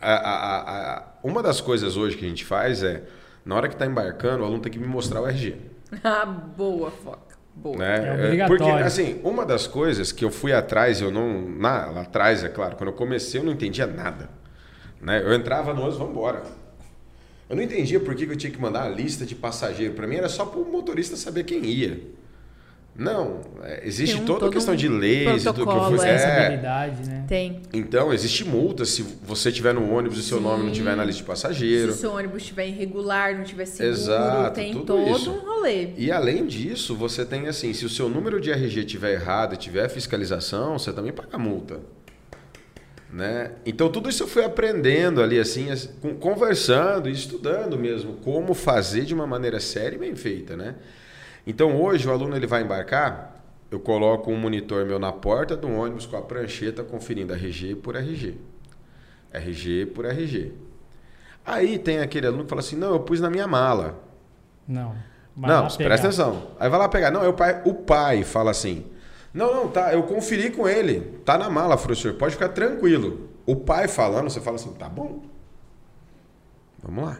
Speaker 3: a, a, a, uma das coisas hoje que a gente faz é, na hora que está embarcando, o aluno tem que me mostrar o RG.
Speaker 1: Ah, boa, foca. Boa.
Speaker 3: Né? É obrigatório. Porque, assim, uma das coisas que eu fui atrás, eu não. Na, lá atrás, é claro, quando eu comecei, eu não entendia nada. Né? Eu entrava no ônibus, vamos embora. Eu não entendia por que eu tinha que mandar a lista de passageiro. Para mim era só para o motorista saber quem ia. Não, é, existe um, toda a questão um de leis, do que
Speaker 2: foi, é, né?
Speaker 1: Tem.
Speaker 3: Então, existe multa se você estiver no ônibus e seu Sim. nome não estiver na lista de passageiro.
Speaker 1: Se o seu ônibus estiver irregular, não tiver seguro,
Speaker 3: Exato,
Speaker 1: tem todo
Speaker 3: isso.
Speaker 1: um rolê.
Speaker 3: E além disso, você tem assim, se o seu número de RG estiver errado e tiver fiscalização, você também paga multa. Né? Então tudo isso eu fui aprendendo ali assim, conversando e estudando mesmo como fazer de uma maneira séria e bem feita, né? Então hoje o aluno ele vai embarcar, eu coloco um monitor meu na porta do ônibus com a prancheta conferindo RG por RG. RG por RG. Aí tem aquele aluno que fala assim: "Não, eu pus na minha mala".
Speaker 2: Não.
Speaker 3: Não, presta atenção. Aí vai lá pegar. Não, o pai, o pai fala assim: não, não, tá. Eu conferi com ele. Tá na mala, professor. Pode ficar tranquilo. O pai falando, você fala assim, tá bom. Vamos lá.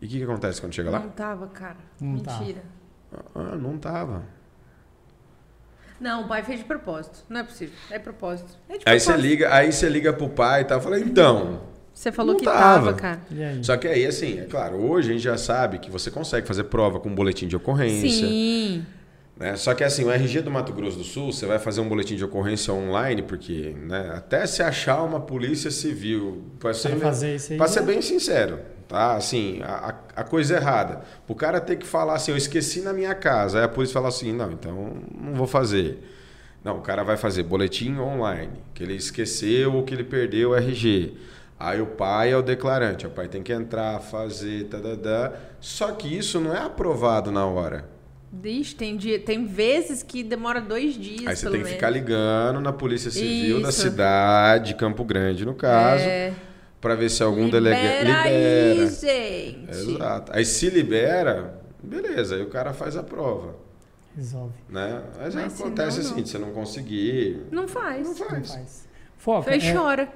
Speaker 3: E o que, que acontece quando chega lá?
Speaker 1: Não tava, cara. Não Mentira.
Speaker 3: Tava. Ah, não tava.
Speaker 1: Não, o pai fez de propósito. Não é possível. É propósito. É
Speaker 3: de propósito. Aí você liga, aí você liga pro pai e tá, fala, então,
Speaker 1: Você falou
Speaker 3: Não
Speaker 1: que
Speaker 3: tava.
Speaker 1: tava, cara.
Speaker 2: E aí?
Speaker 3: Só que aí, assim, é claro, hoje a gente já sabe que você consegue fazer prova com boletim de ocorrência.
Speaker 1: Sim.
Speaker 3: Né? Só que assim, o RG do Mato Grosso do Sul, você vai fazer um boletim de ocorrência online, porque né, até se achar uma polícia civil, para ser,
Speaker 2: fazer isso aí,
Speaker 3: pra ser
Speaker 2: né?
Speaker 3: bem sincero, tá? Assim, a, a- coisa errada. O cara ter que falar assim, eu esqueci na minha casa, aí a polícia fala assim, não, então não vou fazer. Não, o cara vai fazer boletim online, que ele esqueceu ou que ele perdeu o RG. Aí o pai é o declarante, o pai tem que entrar, fazer, tadadá. Só que isso não é aprovado na hora.
Speaker 1: Ixi, tem, dia, tem vezes que demora dois dias,
Speaker 3: Aí você
Speaker 1: pelo
Speaker 3: tem que
Speaker 1: menos.
Speaker 3: ficar ligando na Polícia Civil da
Speaker 1: Isso.
Speaker 3: cidade, Campo Grande, no caso,
Speaker 1: É.
Speaker 3: para ver se algum
Speaker 1: Libera
Speaker 3: delegado
Speaker 1: aí,
Speaker 3: libera.
Speaker 1: gente.
Speaker 3: Exato. Aí se libera, beleza, aí o cara faz a prova,
Speaker 2: Resolve.
Speaker 3: né? Mas,
Speaker 1: Mas
Speaker 3: acontece
Speaker 1: não,
Speaker 3: assim,
Speaker 1: não.
Speaker 3: de você não conseguir,
Speaker 1: Não faz.
Speaker 3: não
Speaker 2: Não
Speaker 3: faz.
Speaker 2: faz. Foca.
Speaker 1: Aí
Speaker 2: é-
Speaker 1: chora.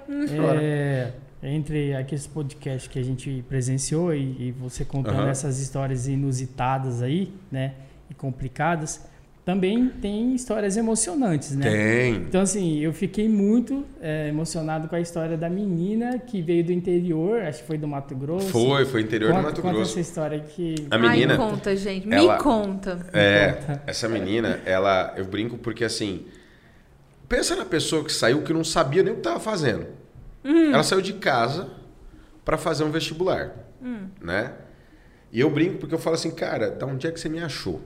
Speaker 2: É, entre aqueles podcasts que a gente presenciou e, e você contando
Speaker 3: Aham.
Speaker 2: essas histórias inusitadas aí, né? E complicadas, também tem histórias emocionantes, né?
Speaker 3: Tem.
Speaker 2: Então, assim, eu fiquei muito é, emocionado com a história da menina que veio do interior, acho que foi do Mato Grosso.
Speaker 3: Foi, foi interior
Speaker 2: conta,
Speaker 3: do Mato
Speaker 2: conta
Speaker 3: Grosso.
Speaker 2: essa história que...
Speaker 3: A menina,
Speaker 1: Ai, conta, gente.
Speaker 3: ela-
Speaker 1: Me conta.
Speaker 3: É,
Speaker 2: Conta.
Speaker 3: essa menina, ela, eu brinco porque assim, pensa na pessoa que saiu que não sabia nem o que estava fazendo. Ela saiu de casa para fazer um vestibular, né? E eu brinco porque eu falo assim, cara, da onde é que você me achou?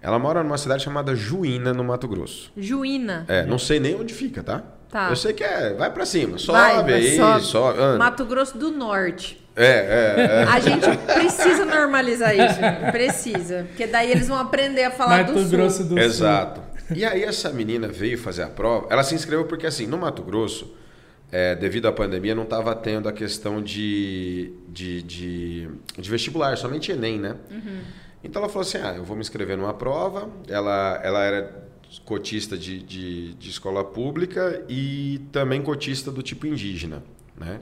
Speaker 3: Ela mora numa cidade chamada Juína, no Mato Grosso.
Speaker 1: Juína.
Speaker 3: É, não sei nem onde fica, tá?
Speaker 1: Tá.
Speaker 3: Eu sei que é, vai para cima, sobe
Speaker 1: Vai, vai,
Speaker 3: aí,
Speaker 1: sobe.
Speaker 3: sobe.
Speaker 1: Mato Grosso do Norte.
Speaker 3: É, é, é.
Speaker 1: A gente precisa normalizar isso. Precisa. Porque daí eles vão aprender a falar
Speaker 2: Mato
Speaker 1: do sul.
Speaker 2: Grosso do Sul.
Speaker 3: Exato. E aí essa menina veio fazer a prova. Ela se inscreveu porque assim, no Mato Grosso, é, devido à pandemia, não estava tendo a questão de, de, de, de vestibular, somente Enem, né? Então ela falou assim: ah, eu vou me inscrever numa prova. Ela, ela era cotista de, de, de escola pública e também cotista do tipo indígena, né?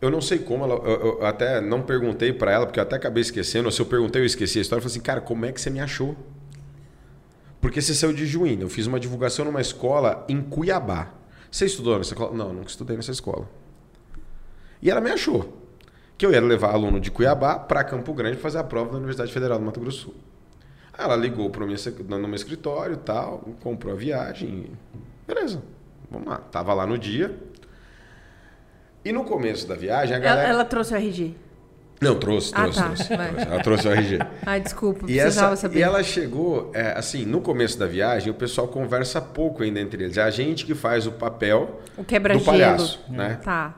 Speaker 3: Eu não sei como, ela, eu, eu até não perguntei para ela, porque eu até acabei esquecendo. Se eu perguntei, eu esqueci a história. Eu falei assim, cara, como é que você me achou? Porque você saiu de Juína. Eu fiz uma divulgação numa escola em Cuiabá. Você estudou nessa escola? Não, nunca estudei nessa escola. E ela me achou. Que eu ia levar aluno de Cuiabá para Campo Grande fazer a prova da Universidade Federal do Mato Grosso do Sul. Aí ela ligou para minha, no meu escritório e tal, comprou a viagem. Beleza, vamos lá. Tava lá no dia. E no começo da viagem, a
Speaker 1: Ela,
Speaker 3: galera.
Speaker 1: ela trouxe o RG.
Speaker 3: Não, trouxe,
Speaker 1: Ah,
Speaker 3: trouxe,
Speaker 1: tá.
Speaker 3: trouxe, trouxe. Ela trouxe o RG.
Speaker 1: Ai, desculpa,
Speaker 3: E,
Speaker 1: precisava
Speaker 3: essa,
Speaker 1: saber.
Speaker 3: e ela chegou, é, assim, no começo da viagem, o pessoal conversa pouco ainda entre eles. É a gente que faz o papel
Speaker 1: O
Speaker 3: do palhaço, né?
Speaker 1: Tá.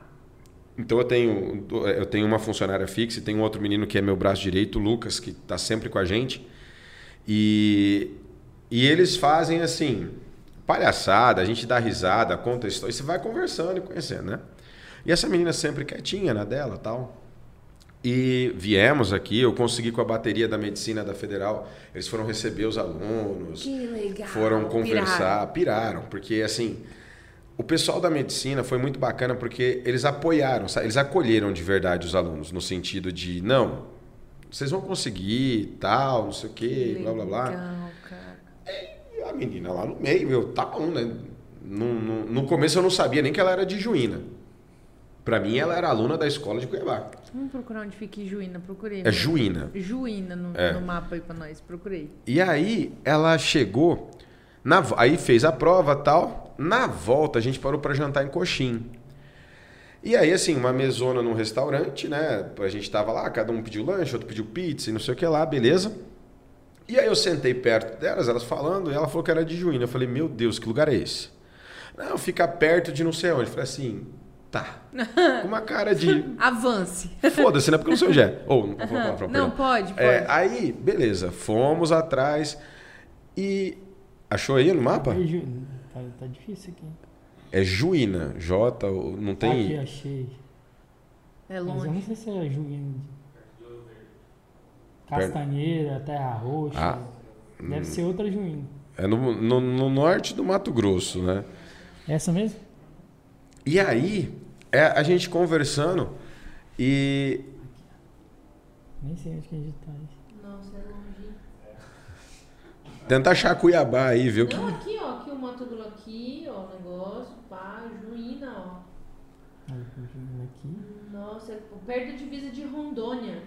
Speaker 3: Então eu tenho, eu tenho uma funcionária fixa e tem um outro menino que é meu braço direito, o Lucas, que está sempre com a gente. E, e eles fazem assim, palhaçada, a gente dá risada, conta história, e você vai conversando e conhecendo, né? E essa menina sempre quietinha na dela tal. E viemos aqui, eu consegui com a bateria da medicina da Federal, eles foram receber os alunos,
Speaker 1: Que legal.
Speaker 3: foram conversar,
Speaker 1: Piraram.
Speaker 3: piraram, porque assim, o pessoal da medicina foi muito bacana porque eles apoiaram, eles acolheram de verdade os alunos, no sentido de, não, vocês vão conseguir, tal, não sei o quê,
Speaker 1: Que
Speaker 3: blá blá blá.
Speaker 1: legal, cara.
Speaker 3: E a menina lá no meio, eu, tá bom, né? No, no, no começo eu não sabia nem que ela era de Juína. Pra mim, ela era aluna da escola de Cuiabá.
Speaker 1: Vamos procurar onde fica Juína. Procurei.
Speaker 3: É Juína.
Speaker 1: Juína no,
Speaker 3: É.
Speaker 1: no mapa aí pra nós. Procurei.
Speaker 3: E aí ela chegou, na, aí fez a prova tal. Na volta a gente parou para jantar em Coxim. E aí, assim, uma mesona num restaurante, né? A gente tava lá, cada um pediu lanche, outro pediu pizza e não sei o que lá, beleza. E aí eu sentei perto delas, elas falando, e ela falou que era de Juína. Eu falei, meu Deus, que lugar é esse? Não, fica perto de não sei onde. Eu falei assim, tá. Com uma cara de.
Speaker 1: Avance.
Speaker 3: Foda-se, né? Porque eu não sei onde é. Ou, não vou falar pra
Speaker 1: Não, pode, pode.
Speaker 3: É, aí, beleza, fomos atrás e. Achou aí no mapa?
Speaker 2: Aí, Ju- Tá, difícil aqui.
Speaker 3: É Juína, J, ou- não
Speaker 2: Aqui,
Speaker 3: tem.
Speaker 2: achei.
Speaker 1: É
Speaker 2: Mas eu
Speaker 1: longe.
Speaker 2: não sei se é Juína. Castanheira, Terra Roxa.
Speaker 3: Ah.
Speaker 2: Deve ser outra Juína.
Speaker 3: É no, no, no norte do Mato Grosso, né?
Speaker 2: Essa mesmo?
Speaker 3: E aí, é, a gente conversando e.
Speaker 2: Nem sei onde que a gente tá.
Speaker 1: Nossa, é longe.
Speaker 3: Tenta achar Cuiabá aí, viu?
Speaker 1: Não, aqui, ó. Aqui o Mato Grosso. Aqui, ó. O negócio. Pá, Juína, ó.
Speaker 2: Aí,
Speaker 1: Nossa, é perto da divisa de Rondônia.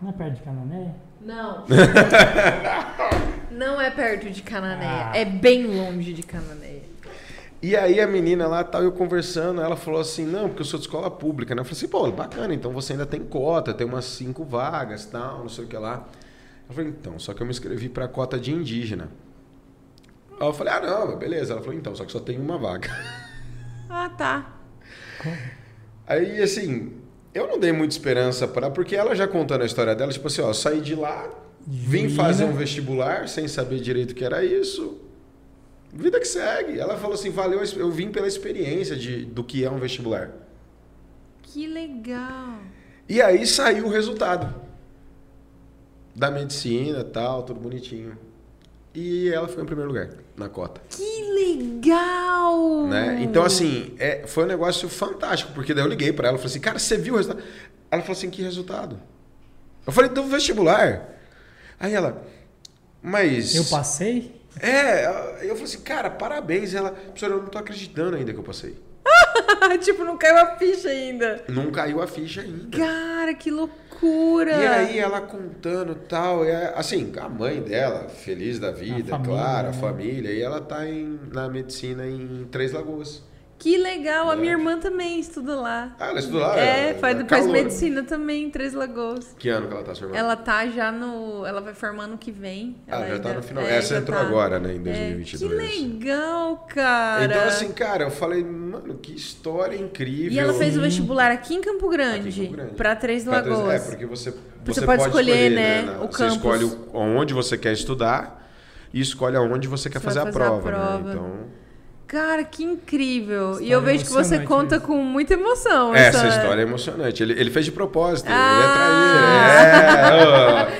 Speaker 2: Não é perto de Cananéia?
Speaker 1: Não. Não é perto de Cananéia.
Speaker 2: Ah.
Speaker 1: É bem longe de Cananéia.
Speaker 3: E aí a menina lá, tal, eu conversando, ela falou assim, não, porque eu sou de escola pública, né? Eu falei assim, pô, bacana, então você ainda tem cota, tem umas cinco vagas, tal, não sei o que lá. Eu falei, então, só que eu me inscrevi pra cota de indígena. Aí eu falei, ah, não, beleza. Ela falou, então, só que só tem uma vaga.
Speaker 1: Ah, tá.
Speaker 3: Aí, assim, eu não dei muita esperança para porque ela já contando a história dela, tipo assim, ó, saí de lá, vim
Speaker 2: Juína.
Speaker 3: fazer um vestibular sem saber direito o que era isso. Vida que segue. Ela falou assim, valeu, eu vim pela experiência de, do que é um vestibular.
Speaker 1: Que legal.
Speaker 3: E aí saiu o resultado da medicina, tal, tudo bonitinho. E ela ficou em primeiro lugar na cota.
Speaker 1: Que legal!
Speaker 3: né? Então, assim, é, foi um negócio fantástico, porque daí eu liguei pra ela e falei assim, cara, você viu o resultado? Ela falou assim, que resultado? Eu falei, do vestibular. Aí ela, mas...
Speaker 2: Eu passei?
Speaker 3: É, eu falei assim, cara, parabéns. Ela, professora, eu não tô acreditando ainda que eu passei.
Speaker 1: tipo, não caiu a ficha ainda.
Speaker 3: Não caiu a ficha ainda.
Speaker 1: Cara, que loucura!
Speaker 3: E aí ela contando tal, é, assim, a mãe dela, feliz da vida,
Speaker 2: A família,
Speaker 3: claro, a
Speaker 2: né?
Speaker 3: família, e ela tá em, na medicina em Três Lagoas.
Speaker 1: Que legal! A
Speaker 3: É.
Speaker 1: minha irmã também estuda lá.
Speaker 3: Ah, ela estuda lá?
Speaker 1: É,
Speaker 3: ela-
Speaker 1: faz, faz medicina também em Três Lagoas.
Speaker 3: Que ano que ela tá, sua irmã?
Speaker 1: Ela tá já no. Ela vai formar no que vem.
Speaker 3: Ah,
Speaker 1: Ela
Speaker 3: já tá
Speaker 1: ainda-
Speaker 3: no final.
Speaker 1: é,
Speaker 3: Essa entrou
Speaker 1: tá.
Speaker 3: agora, né, em
Speaker 1: É,
Speaker 3: 2022.
Speaker 1: que legal, cara!
Speaker 3: Então, assim, cara, eu falei, mano, que história incrível.
Speaker 1: E ela fez o vestibular aqui em Campo Grande,
Speaker 3: Aqui em Campo Grande.
Speaker 1: pra Três
Speaker 3: Pra três-
Speaker 1: Lagoas.
Speaker 3: É, porque você,
Speaker 1: Você pode escolher, né, o
Speaker 3: Você
Speaker 1: campus.
Speaker 3: escolhe onde você quer estudar e escolhe aonde você quer
Speaker 1: Você
Speaker 3: fazer,
Speaker 1: vai
Speaker 3: a
Speaker 1: fazer a
Speaker 3: prova,
Speaker 1: prova.
Speaker 3: né? Então,
Speaker 1: Cara, que incrível! e
Speaker 2: História
Speaker 1: eu vejo que você conta
Speaker 2: mesmo.
Speaker 1: com muita emoção.
Speaker 3: essa história é emocionante. Ele, ele fez de propósito,
Speaker 1: Ah.
Speaker 3: ele é traíra.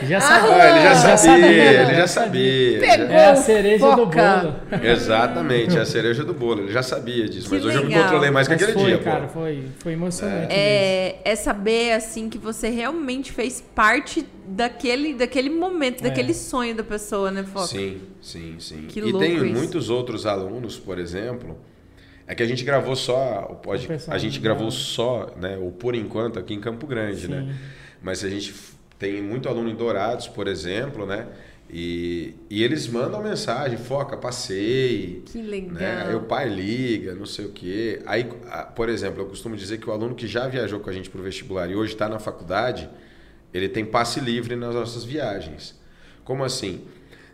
Speaker 3: É,
Speaker 2: Já
Speaker 3: ó.
Speaker 2: sabia.
Speaker 3: Ah, ele já sabia,
Speaker 2: sabia,
Speaker 3: ele já sabia.
Speaker 1: Pegou.
Speaker 2: É a cereja do
Speaker 1: Foca.
Speaker 2: bolo.
Speaker 3: Exatamente, a cereja do bolo. Ele já sabia disso,
Speaker 1: Que
Speaker 3: mas hoje eu me
Speaker 1: legal.
Speaker 3: controlei mais que
Speaker 2: Mas
Speaker 3: aquele
Speaker 2: foi,
Speaker 3: dia,
Speaker 2: cara,
Speaker 3: pô.
Speaker 2: foi, foi emocionante. mesmo.
Speaker 1: É, é saber, assim, que você realmente fez parte daquele, daquele momento,
Speaker 2: É.
Speaker 1: daquele sonho da pessoa, né, Foca?
Speaker 3: Sim, sim, sim.
Speaker 1: Que
Speaker 3: e
Speaker 1: louco
Speaker 3: tem
Speaker 1: isso.
Speaker 3: muitos outros alunos, por exemplo. É que a gente gravou só o pod...
Speaker 2: O pessoal
Speaker 3: a gente gravou só, né, ou por enquanto aqui em Campo Grande, né?
Speaker 2: Sim.
Speaker 3: Mas a gente tem muito aluno em Dourados, por exemplo, né? E, e eles mandam mensagem, foca, passei,
Speaker 1: Que legal.
Speaker 3: né? Aí o pai liga, não sei o quê. Aí, por exemplo, eu costumo dizer que o aluno que já viajou com a gente para o vestibular e hoje está na faculdade, ele tem passe livre nas nossas viagens. Como assim?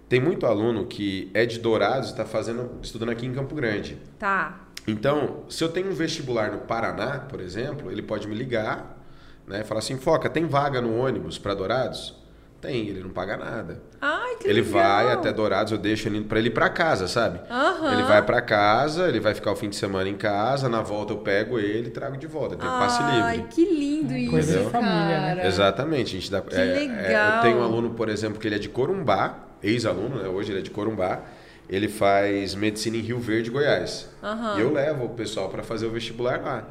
Speaker 3: Tem muito aluno que é de Dourados e está fazendo, estudando aqui em Campo Grande.
Speaker 1: Tá.
Speaker 3: Então, se eu tenho um vestibular no Paraná, por exemplo, ele pode me ligar, né? Falar assim, Foca, tem vaga no ônibus para Dourados? Tem, ele não paga nada.
Speaker 1: Ai, que
Speaker 3: Ele
Speaker 1: legal.
Speaker 3: vai até Dourados, eu deixo ele para ele ir para casa, sabe?
Speaker 1: Aham.
Speaker 3: Ele vai para casa, ele vai ficar o fim de semana em casa, na volta eu pego ele e trago de volta. Tem passe
Speaker 1: Ai,
Speaker 3: livre.
Speaker 1: que lindo isso,
Speaker 2: Coisa
Speaker 3: de
Speaker 2: família, né?
Speaker 3: Exatamente. A gente dá,
Speaker 1: Que
Speaker 3: é, é,
Speaker 1: legal.
Speaker 3: eu tenho um aluno, por exemplo, que ele é de Corumbá, ex-aluno, né? hoje ele é de Corumbá. Ele faz medicina em Rio Verde, Goiás.
Speaker 1: Aham.
Speaker 3: E eu levo o pessoal para fazer o vestibular lá.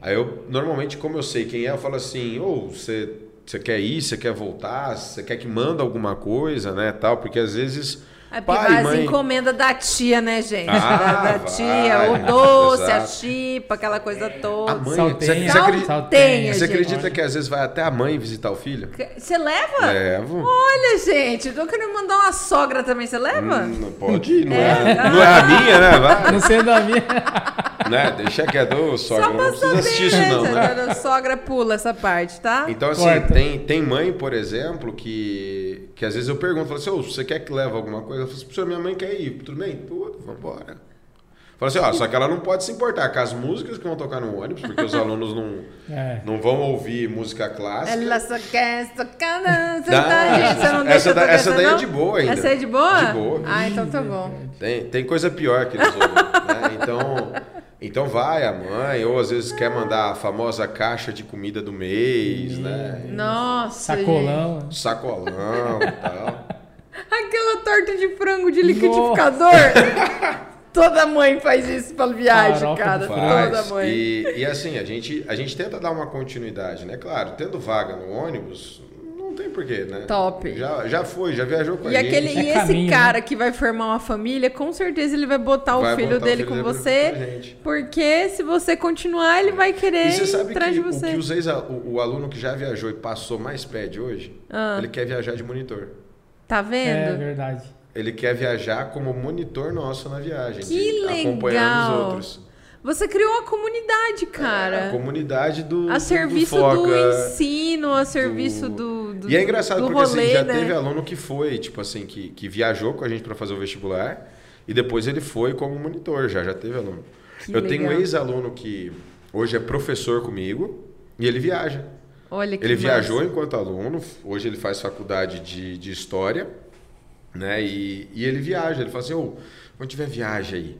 Speaker 3: Aí eu, normalmente, como eu sei quem é, eu falo assim, ou você, você quer ir, você quer voltar, você quer que manda alguma coisa, né, tal, porque às vezes
Speaker 1: É porque
Speaker 3: pai, mãe...
Speaker 1: encomendas da tia, né, gente?
Speaker 3: Ah,
Speaker 1: da, da
Speaker 3: vai,
Speaker 1: tia, o doce, a
Speaker 3: exato.
Speaker 1: chipa, aquela coisa toda.
Speaker 3: A mãe,
Speaker 2: Saltenha.
Speaker 3: você, você acredita,
Speaker 1: Saltenha,
Speaker 3: você
Speaker 1: gente.
Speaker 3: acredita que às vezes vai até a mãe visitar o filho?
Speaker 1: Você leva?
Speaker 3: Levo.
Speaker 1: Olha, gente, eu tô querendo mandar uma sogra também, você leva?
Speaker 3: Hum, não pode ir, não é,
Speaker 1: É?
Speaker 3: não é a minha, né? Vai,
Speaker 2: Não sendo a minha.
Speaker 3: né? Deixa quieto, ô, sogra,
Speaker 1: Só
Speaker 3: não
Speaker 1: pra
Speaker 3: precisa
Speaker 1: saber,
Speaker 3: assistir isso não,
Speaker 1: né? sogra pula essa parte, tá?
Speaker 3: Então, assim,
Speaker 2: Corta.
Speaker 3: tem, tem mãe, por exemplo, que, que às vezes eu pergunto, falo assim, ô, você quer que leve alguma coisa? Eu falo assim, minha mãe quer ir, tudo bem? Tudo, vambora. Fala assim, ó, só que ela não pode se importar com as músicas que vão tocar no ônibus, porque os alunos não,
Speaker 2: É.
Speaker 3: não vão ouvir música clássica.
Speaker 1: Ela só quer tocar sentadinha. Você não
Speaker 3: essa da-
Speaker 1: tocar
Speaker 3: essa daí é
Speaker 1: não?
Speaker 3: de boa ainda.
Speaker 1: Essa é de boa?
Speaker 3: De boa.
Speaker 1: Ah, então tá bom.
Speaker 3: Tem, tem coisa pior que eles ouvem, né? Então, então vai a mãe, ou às vezes quer mandar a famosa caixa de comida do mês, né?
Speaker 1: Nossa,
Speaker 2: Sacolão.
Speaker 3: Sacolão e tal.
Speaker 1: gente. Aquela torta de frango de liquidificador. Toda mãe faz isso pra viagem,
Speaker 2: Farofa
Speaker 1: cara.
Speaker 2: do
Speaker 1: Toda
Speaker 3: Faz.
Speaker 1: mãe.
Speaker 3: E, e assim, a gente, a gente tenta dar uma continuidade, né? Claro, tendo vaga no ônibus, tem porquê, né?
Speaker 1: Top.
Speaker 3: Já, já foi, já viajou com
Speaker 1: E,
Speaker 3: a
Speaker 1: aquele,
Speaker 3: gente.
Speaker 1: e
Speaker 2: É
Speaker 1: esse
Speaker 2: caminho,
Speaker 1: cara que vai formar uma família, com certeza ele vai botar
Speaker 3: Vai
Speaker 1: o filho
Speaker 3: botar o
Speaker 1: dele
Speaker 3: filho
Speaker 1: com
Speaker 3: dele
Speaker 1: você. Porque se você continuar, ele vai querer
Speaker 3: E você sabe
Speaker 1: atrás
Speaker 3: que
Speaker 1: de
Speaker 3: o
Speaker 1: você.
Speaker 3: que os ex, o, o aluno que já viajou e passou mais pede hoje,
Speaker 1: Ah.
Speaker 3: ele quer viajar de monitor.
Speaker 1: Tá
Speaker 2: É
Speaker 1: vendo?
Speaker 2: verdade.
Speaker 3: Ele quer viajar como monitor nosso na viagem.
Speaker 1: Que
Speaker 3: de acompanhando os
Speaker 1: legal.
Speaker 3: outros.
Speaker 1: Você criou uma comunidade, cara.
Speaker 3: A comunidade do.
Speaker 1: a
Speaker 3: do-
Speaker 1: serviço
Speaker 3: do,
Speaker 1: do, ensino, a serviço do, do
Speaker 3: E é engraçado
Speaker 1: do
Speaker 3: porque assim,
Speaker 1: rolê,
Speaker 3: já
Speaker 1: né?
Speaker 3: teve aluno que foi, tipo assim, que, que viajou com a gente para fazer o vestibular e depois ele foi como monitor, já, já teve aluno.
Speaker 1: Que
Speaker 3: Eu tenho um
Speaker 1: legal.
Speaker 3: ex-aluno que hoje é professor comigo e ele viaja.
Speaker 1: Olha que
Speaker 3: Ele
Speaker 1: massa.
Speaker 3: viajou enquanto aluno, hoje ele faz faculdade de, de História, né? E, e ele viaja, ele fala assim, ô, quando tiver viagem aí,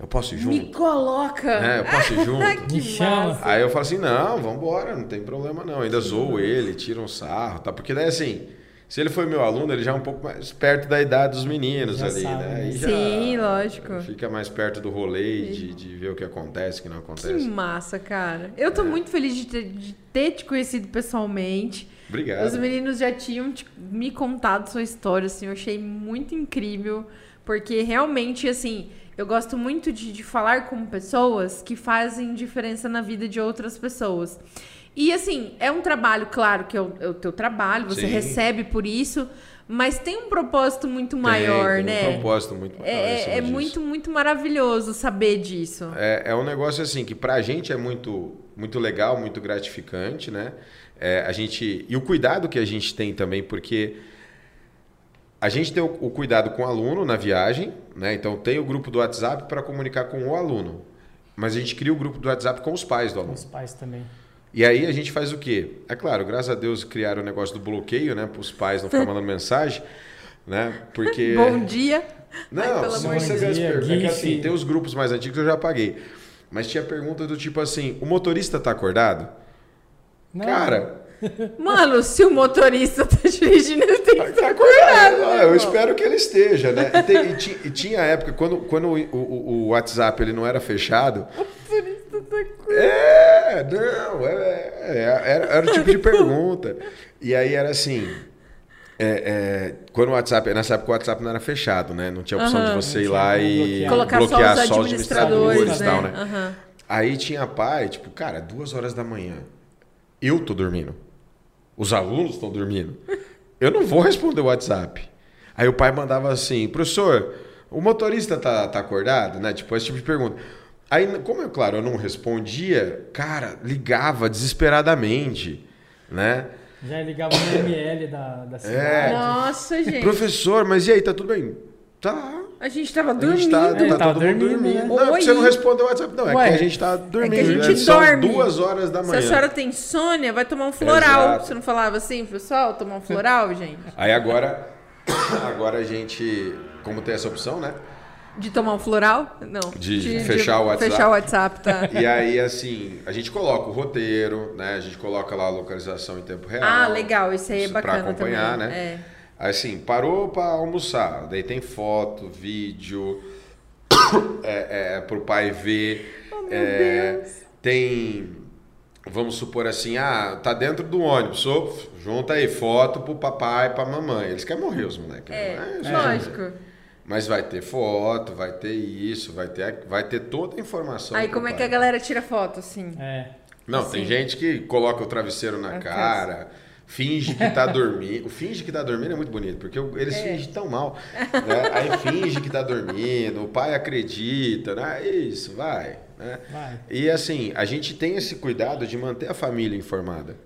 Speaker 3: eu posso ir
Speaker 1: Me
Speaker 3: junto?
Speaker 1: coloca.
Speaker 3: É, eu posso ir junto?
Speaker 1: que
Speaker 2: Me chama.
Speaker 3: Aí eu falo assim, não, vambora, não tem problema não. Ainda zoo ele, tira um sarro, tá? Porque daí assim, se ele foi meu aluno, ele já é um pouco mais perto da idade dos meninos
Speaker 2: Já
Speaker 3: ali,
Speaker 2: sabe,
Speaker 3: né?
Speaker 2: né?
Speaker 3: Aí já
Speaker 1: Sim, lógico.
Speaker 3: Fica mais perto do rolê e de, de ver o que acontece, o que não
Speaker 1: Que
Speaker 3: acontece.
Speaker 1: massa, cara. Eu tô muito feliz de ter, de ter te conhecido pessoalmente.
Speaker 3: Obrigado.
Speaker 1: Os meninos já tinham te- me contado sua história, assim, eu achei muito incrível, porque realmente, assim, eu gosto muito de, de falar com pessoas que fazem diferença na vida de outras pessoas. E, assim, é um trabalho, claro, que é o, é o teu trabalho, você
Speaker 3: Sim.
Speaker 1: recebe por isso, mas tem um propósito muito
Speaker 3: Tem-
Speaker 1: maior,
Speaker 3: tem
Speaker 1: né?
Speaker 3: Um propósito muito maior
Speaker 1: É, é, é muito, muito maravilhoso saber disso.
Speaker 3: É, é um negócio assim que pra gente é muito, muito legal, muito gratificante, né? É, a gente e o cuidado que a gente tem também, porque a gente tem o, o cuidado com o aluno na viagem, né? Então tem o grupo do WhatsApp para comunicar com o aluno, mas a gente cria o grupo do WhatsApp com os pais do
Speaker 2: Com
Speaker 3: aluno.
Speaker 2: os pais também.
Speaker 3: E aí a gente faz o quê? É claro, graças a Deus criaram o negócio do bloqueio, né? Para os pais não ficar mandando mensagem, né? Porque
Speaker 1: Bom dia.
Speaker 3: não,
Speaker 1: Ai, pelo
Speaker 3: se
Speaker 1: amor de
Speaker 3: você vê as perguntas, é que assim, tem os grupos mais antigos que eu já apaguei. Mas tinha pergunta do tipo assim, o motorista tá acordado?
Speaker 2: Não,
Speaker 3: Cara,
Speaker 1: Mano, se o motorista tá dirigindo, ele tem que
Speaker 3: tá acordado. Ah, eu espero que ele esteja, né? E, tem- e ti- e tinha época, quando, quando o, o- o WhatsApp ele não era fechado... É, não, é, é, era, era o tipo de pergunta. E aí era assim... é, é, quando o WhatsApp, nessa época o WhatsApp não era fechado, né? Não tinha opção
Speaker 1: Aham.
Speaker 3: de você ir lá e
Speaker 2: bloquear.
Speaker 3: Bloquear
Speaker 1: só os
Speaker 3: só os
Speaker 1: administradores,
Speaker 3: e
Speaker 1: né?
Speaker 3: tal, né?
Speaker 1: Aham.
Speaker 3: Aí tinha pai, tipo, cara, duas horas da manhã. Eu tô dormindo. Os alunos estão dormindo. Eu não vou responder o WhatsApp. Aí o pai mandava assim, professor, o motorista tá, tá acordado, né? Tipo, esse tipo de pergunta. Aí, como é claro, eu não respondia, cara, ligava desesperadamente, né?
Speaker 2: Já ligava no ML da, da cidade.
Speaker 1: Nossa, gente.
Speaker 3: Professor, mas e aí, tá tudo bem? Tá.
Speaker 1: A gente tava
Speaker 3: A
Speaker 1: dormindo.
Speaker 3: gente tá,
Speaker 2: É,
Speaker 3: tá
Speaker 2: tá
Speaker 3: todo mundo
Speaker 2: dormindo,
Speaker 3: dormindo.
Speaker 2: né?
Speaker 3: Não, é porque você não respondeu o WhatsApp. Não, é
Speaker 2: Ué.
Speaker 3: que a gente tá dormindo.
Speaker 1: É que a gente
Speaker 3: São
Speaker 1: dorme.
Speaker 3: duas horas da
Speaker 1: Se
Speaker 3: manhã.
Speaker 1: a senhora tem insônia, vai tomar um floral.
Speaker 3: Exato.
Speaker 1: Você não falava assim, pessoal, tomar um floral, gente?
Speaker 3: Aí agora, agora a gente, como tem essa opção, né?
Speaker 1: De tomar um floral? Não.
Speaker 3: De fechar o WhatsApp.
Speaker 1: Fechar o WhatsApp, tá.
Speaker 3: E aí, assim, a gente coloca o roteiro, né? A gente coloca lá a localização em tempo real.
Speaker 1: Ah, legal. Isso aí é
Speaker 3: Isso pra
Speaker 1: bacana
Speaker 3: acompanhar,
Speaker 1: também.
Speaker 3: né?
Speaker 1: É.
Speaker 3: Assim, parou para almoçar. Daí tem foto, vídeo, é, é, pro pai ver.
Speaker 1: Oh,
Speaker 3: É, tem, vamos supor assim, ah, tá dentro do ônibus, ô, junta aí foto pro papai e pra mamãe. Eles querem morrer, os moleques.
Speaker 1: É,
Speaker 3: né?
Speaker 1: lógico.
Speaker 3: Mas vai ter foto, vai ter isso, vai ter, vai ter toda a informação.
Speaker 1: Aí como é
Speaker 3: pai.
Speaker 1: que a galera tira foto, assim?
Speaker 2: É.
Speaker 3: Não,
Speaker 1: Assim.
Speaker 3: tem gente que coloca o travesseiro na
Speaker 1: Na
Speaker 3: cara, finge que tá dormindo. O finge que tá dormindo é muito bonito, porque eles
Speaker 1: É.
Speaker 3: fingem tão mal. né? Aí finge que tá dormindo, o pai acredita, né? Isso, vai. Né?
Speaker 2: Vai.
Speaker 3: E assim, a gente tem esse cuidado de manter a família informada.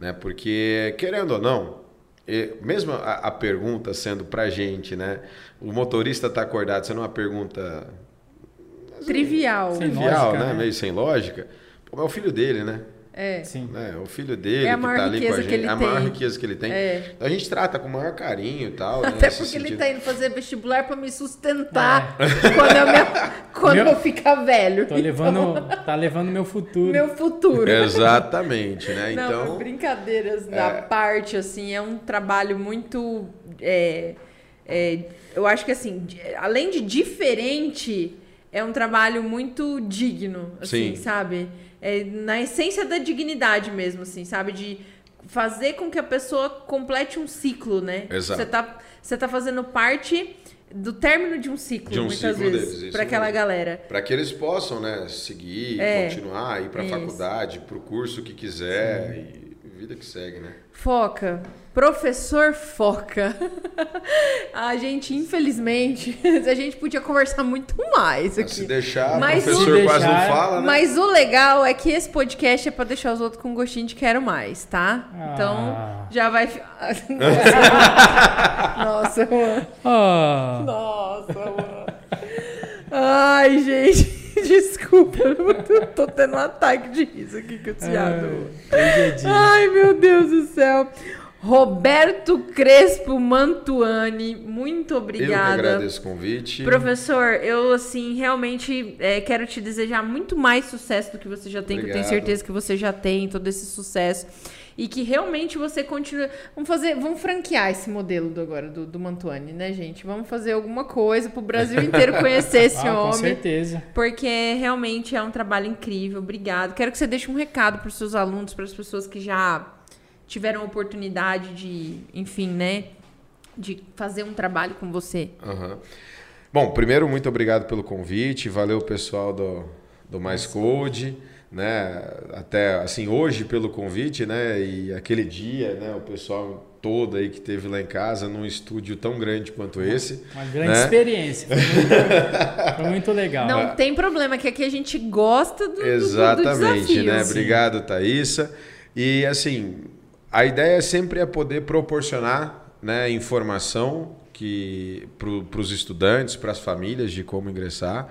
Speaker 3: Né? Porque, querendo ou não, e mesmo a, a pergunta sendo pra gente, né? O motorista tá acordado, sendo uma pergunta
Speaker 1: Trivial.
Speaker 3: Trivial,
Speaker 2: lógica,
Speaker 3: né?
Speaker 2: né?
Speaker 3: Meio sem lógica. Pô, é o filho dele, né?
Speaker 1: É.
Speaker 2: Sim.
Speaker 3: né? O filho dele
Speaker 1: É a
Speaker 3: que
Speaker 1: maior
Speaker 3: tá ali com a
Speaker 1: riqueza
Speaker 3: gente.
Speaker 1: que ele
Speaker 3: é a maior
Speaker 1: tem.
Speaker 3: riqueza que ele tem.
Speaker 1: É.
Speaker 3: Então a gente trata com o maior carinho e tal.
Speaker 1: Até
Speaker 3: né,
Speaker 1: porque ele tá indo fazer vestibular pra me sustentar quando, eu, me- quando
Speaker 2: Meu-
Speaker 1: eu ficar velho.
Speaker 2: Tô levando. Tá levando meu futuro.
Speaker 1: Meu futuro.
Speaker 3: Exatamente, né?
Speaker 1: Não,
Speaker 3: Então.
Speaker 1: mas brincadeiras da parte, assim, é um trabalho muito. é, é, eu acho que, assim, além de diferente, é um trabalho muito digno, assim,
Speaker 3: Sim.
Speaker 1: sabe? É, na essência da dignidade mesmo, assim, sabe? De fazer com que a pessoa complete um ciclo, né?
Speaker 3: Exato.
Speaker 1: Você tá, você tá fazendo parte do término de um ciclo,
Speaker 3: De um
Speaker 1: muitas
Speaker 3: ciclo
Speaker 1: vezes, para aquela
Speaker 3: mesmo.
Speaker 1: galera.
Speaker 3: Para que eles possam, né, seguir,
Speaker 1: É,
Speaker 3: continuar, ir para a faculdade, para o curso que quiser vida que segue, né?
Speaker 1: Foca, professor Foca. A gente, infelizmente, a gente podia conversar muito mais
Speaker 3: Mas se
Speaker 1: aqui.
Speaker 3: deixar,
Speaker 1: Mas
Speaker 3: o professor
Speaker 2: Se
Speaker 3: quase não fala, né?
Speaker 1: Mas o legal é que esse podcast é pra deixar os outros com gostinho de quero mais, tá? Então,
Speaker 2: Ah.
Speaker 1: já vai. Nossa, Juan.
Speaker 2: Ah,
Speaker 1: Nossa, Juan. Ai, gente. Desculpa, eu tô- tô tendo um ataque de riso aqui com o Thiago.
Speaker 2: dia.
Speaker 1: Ai, meu Deus do céu. Roberto Crespo Mantuani, muito
Speaker 3: Eu que
Speaker 1: obrigada.
Speaker 3: agradeço o convite.
Speaker 1: Professor, eu assim realmente é, quero te desejar muito mais sucesso do que você já tem, que eu tenho
Speaker 3: Obrigado.
Speaker 1: certeza que você já tem todo esse sucesso e que realmente você continue. Vamos fazer, vamos franquear esse modelo do agora do, do Mantuani, né, gente? Vamos fazer alguma coisa pro Brasil inteiro conhecer esse
Speaker 2: Ah, com
Speaker 1: homem.
Speaker 2: certeza.
Speaker 1: Porque realmente é um trabalho incrível. Obrigado. Quero que você deixe um recado para os seus alunos, para as pessoas que já tiveram a oportunidade de, enfim, né, de fazer um trabalho com você.
Speaker 3: Aham. Bom, primeiro, muito obrigado pelo convite. Valeu, pessoal do, do Mais Code. Né? Até assim, hoje pelo convite, né? E aquele dia, né? O pessoal todo aí que teve lá em casa, num estúdio tão grande quanto esse.
Speaker 2: Uma grande
Speaker 3: Né?
Speaker 2: experiência. Foi muito, foi muito legal.
Speaker 1: Não tem problema, que aqui a gente gosta do, do- do,
Speaker 3: Exatamente,
Speaker 1: desafio.
Speaker 3: né?
Speaker 2: Sim.
Speaker 3: Obrigado, Thaísa. E assim, a ideia sempre é poder proporcionar né, informação que para os estudantes, para as famílias de como ingressar.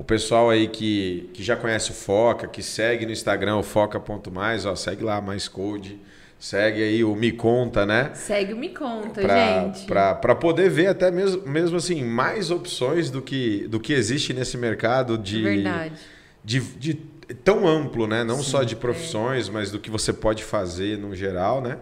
Speaker 3: O pessoal aí que, que já conhece o Foca, que segue no Instagram o foca.mais, ó, segue lá mais code, segue aí o Me Conta, né?
Speaker 1: Segue o Me Conta,
Speaker 3: Pra,
Speaker 1: gente.
Speaker 3: pra, pra poder ver até mesmo, mesmo assim mais opções do que, do que existe nesse mercado de,
Speaker 1: Verdade.
Speaker 3: de, de tão amplo, né? Não só de profissões, mas do que você pode fazer no geral, né?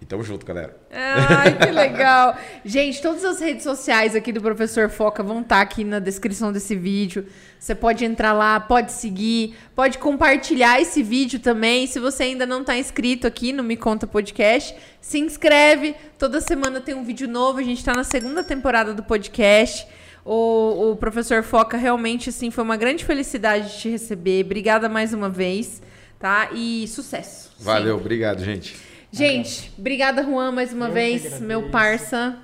Speaker 3: E tamo junto, galera.
Speaker 1: Ai, que legal. Gente, todas as redes sociais aqui do Professor Foca vão estar aqui na descrição desse vídeo. Você pode entrar lá, pode seguir, pode compartilhar esse vídeo também. Se você ainda não está inscrito aqui no Me Conta Podcast, se inscreve. Toda semana tem um vídeo novo. A gente está na segunda temporada do podcast. O, o Professor Foca realmente, assim, foi uma grande felicidade de te receber. Obrigada mais uma vez, tá? E sucesso.
Speaker 3: Valeu, obrigado, gente.
Speaker 1: Gente, obrigada, Juan, mais uma
Speaker 2: Eu
Speaker 1: vez, meu parça.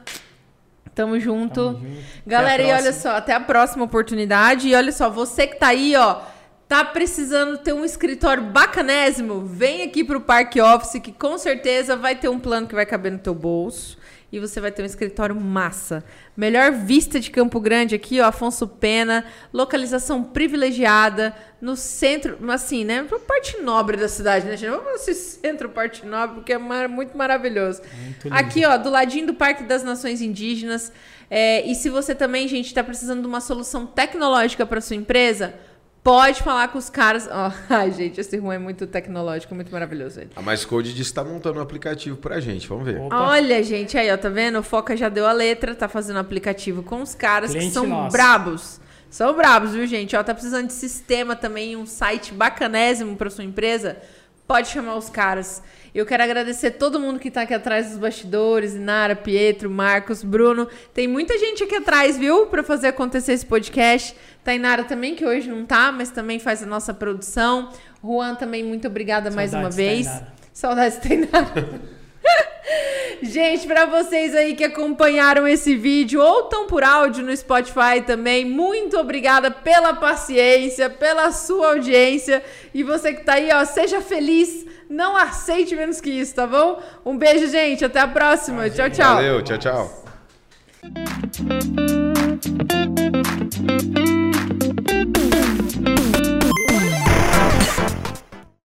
Speaker 1: Tamo junto.
Speaker 2: Tamo junto.
Speaker 1: Galera, e olha só, até a próxima oportunidade. E olha só, você que tá aí, ó, tá precisando ter um escritório bacanésimo, vem aqui pro Parque Office, que com certeza vai ter um plano que vai caber no teu bolso. E você vai ter um escritório massa. Melhor vista de Campo Grande aqui, ó, Afonso Pena. Localização privilegiada no centro, assim, né? Parte nobre da cidade, né, gente? Vamos esse centro, parte nobre, porque é mar- muito maravilhoso.
Speaker 2: Muito.
Speaker 1: Aqui, ó, do ladinho do Parque das Nações Indígenas. É, e se você também, gente, está precisando de uma solução tecnológica para sua empresa, pode falar com os caras. Ó, ai, gente, esse Juan é muito tecnológico, muito maravilhoso ele.
Speaker 3: A Mais Code disse que tá montando um aplicativo pra gente, vamos ver.
Speaker 2: Opa.
Speaker 1: Olha, gente, aí, ó, tá vendo? O Foca já deu a letra, tá fazendo aplicativo com os caras que
Speaker 2: Cliente
Speaker 1: são
Speaker 2: nosso.
Speaker 1: brabos. São brabos, viu, gente? Ó, tá precisando de sistema também, um site bacanésimo para sua empresa? Pode chamar os caras. Eu quero agradecer todo mundo que tá aqui atrás dos bastidores, Inara, Pietro, Marcos, Bruno. Tem muita gente aqui atrás, viu, para fazer acontecer esse podcast. Tainara também, que hoje não tá, mas também faz a nossa produção. Juan também, muito obrigada mais uma
Speaker 2: Saudades,
Speaker 1: vez.
Speaker 2: Tainara.
Speaker 1: Saudades, Tainara. Gente, para vocês aí que acompanharam esse vídeo ou estão por áudio no Spotify também, muito obrigada pela paciência, pela sua audiência. E você que tá aí, ó, seja feliz, não aceite menos que isso, tá bom? Um beijo, gente, até a próxima. Tchau, tchau.
Speaker 3: Valeu, tchau, tchau.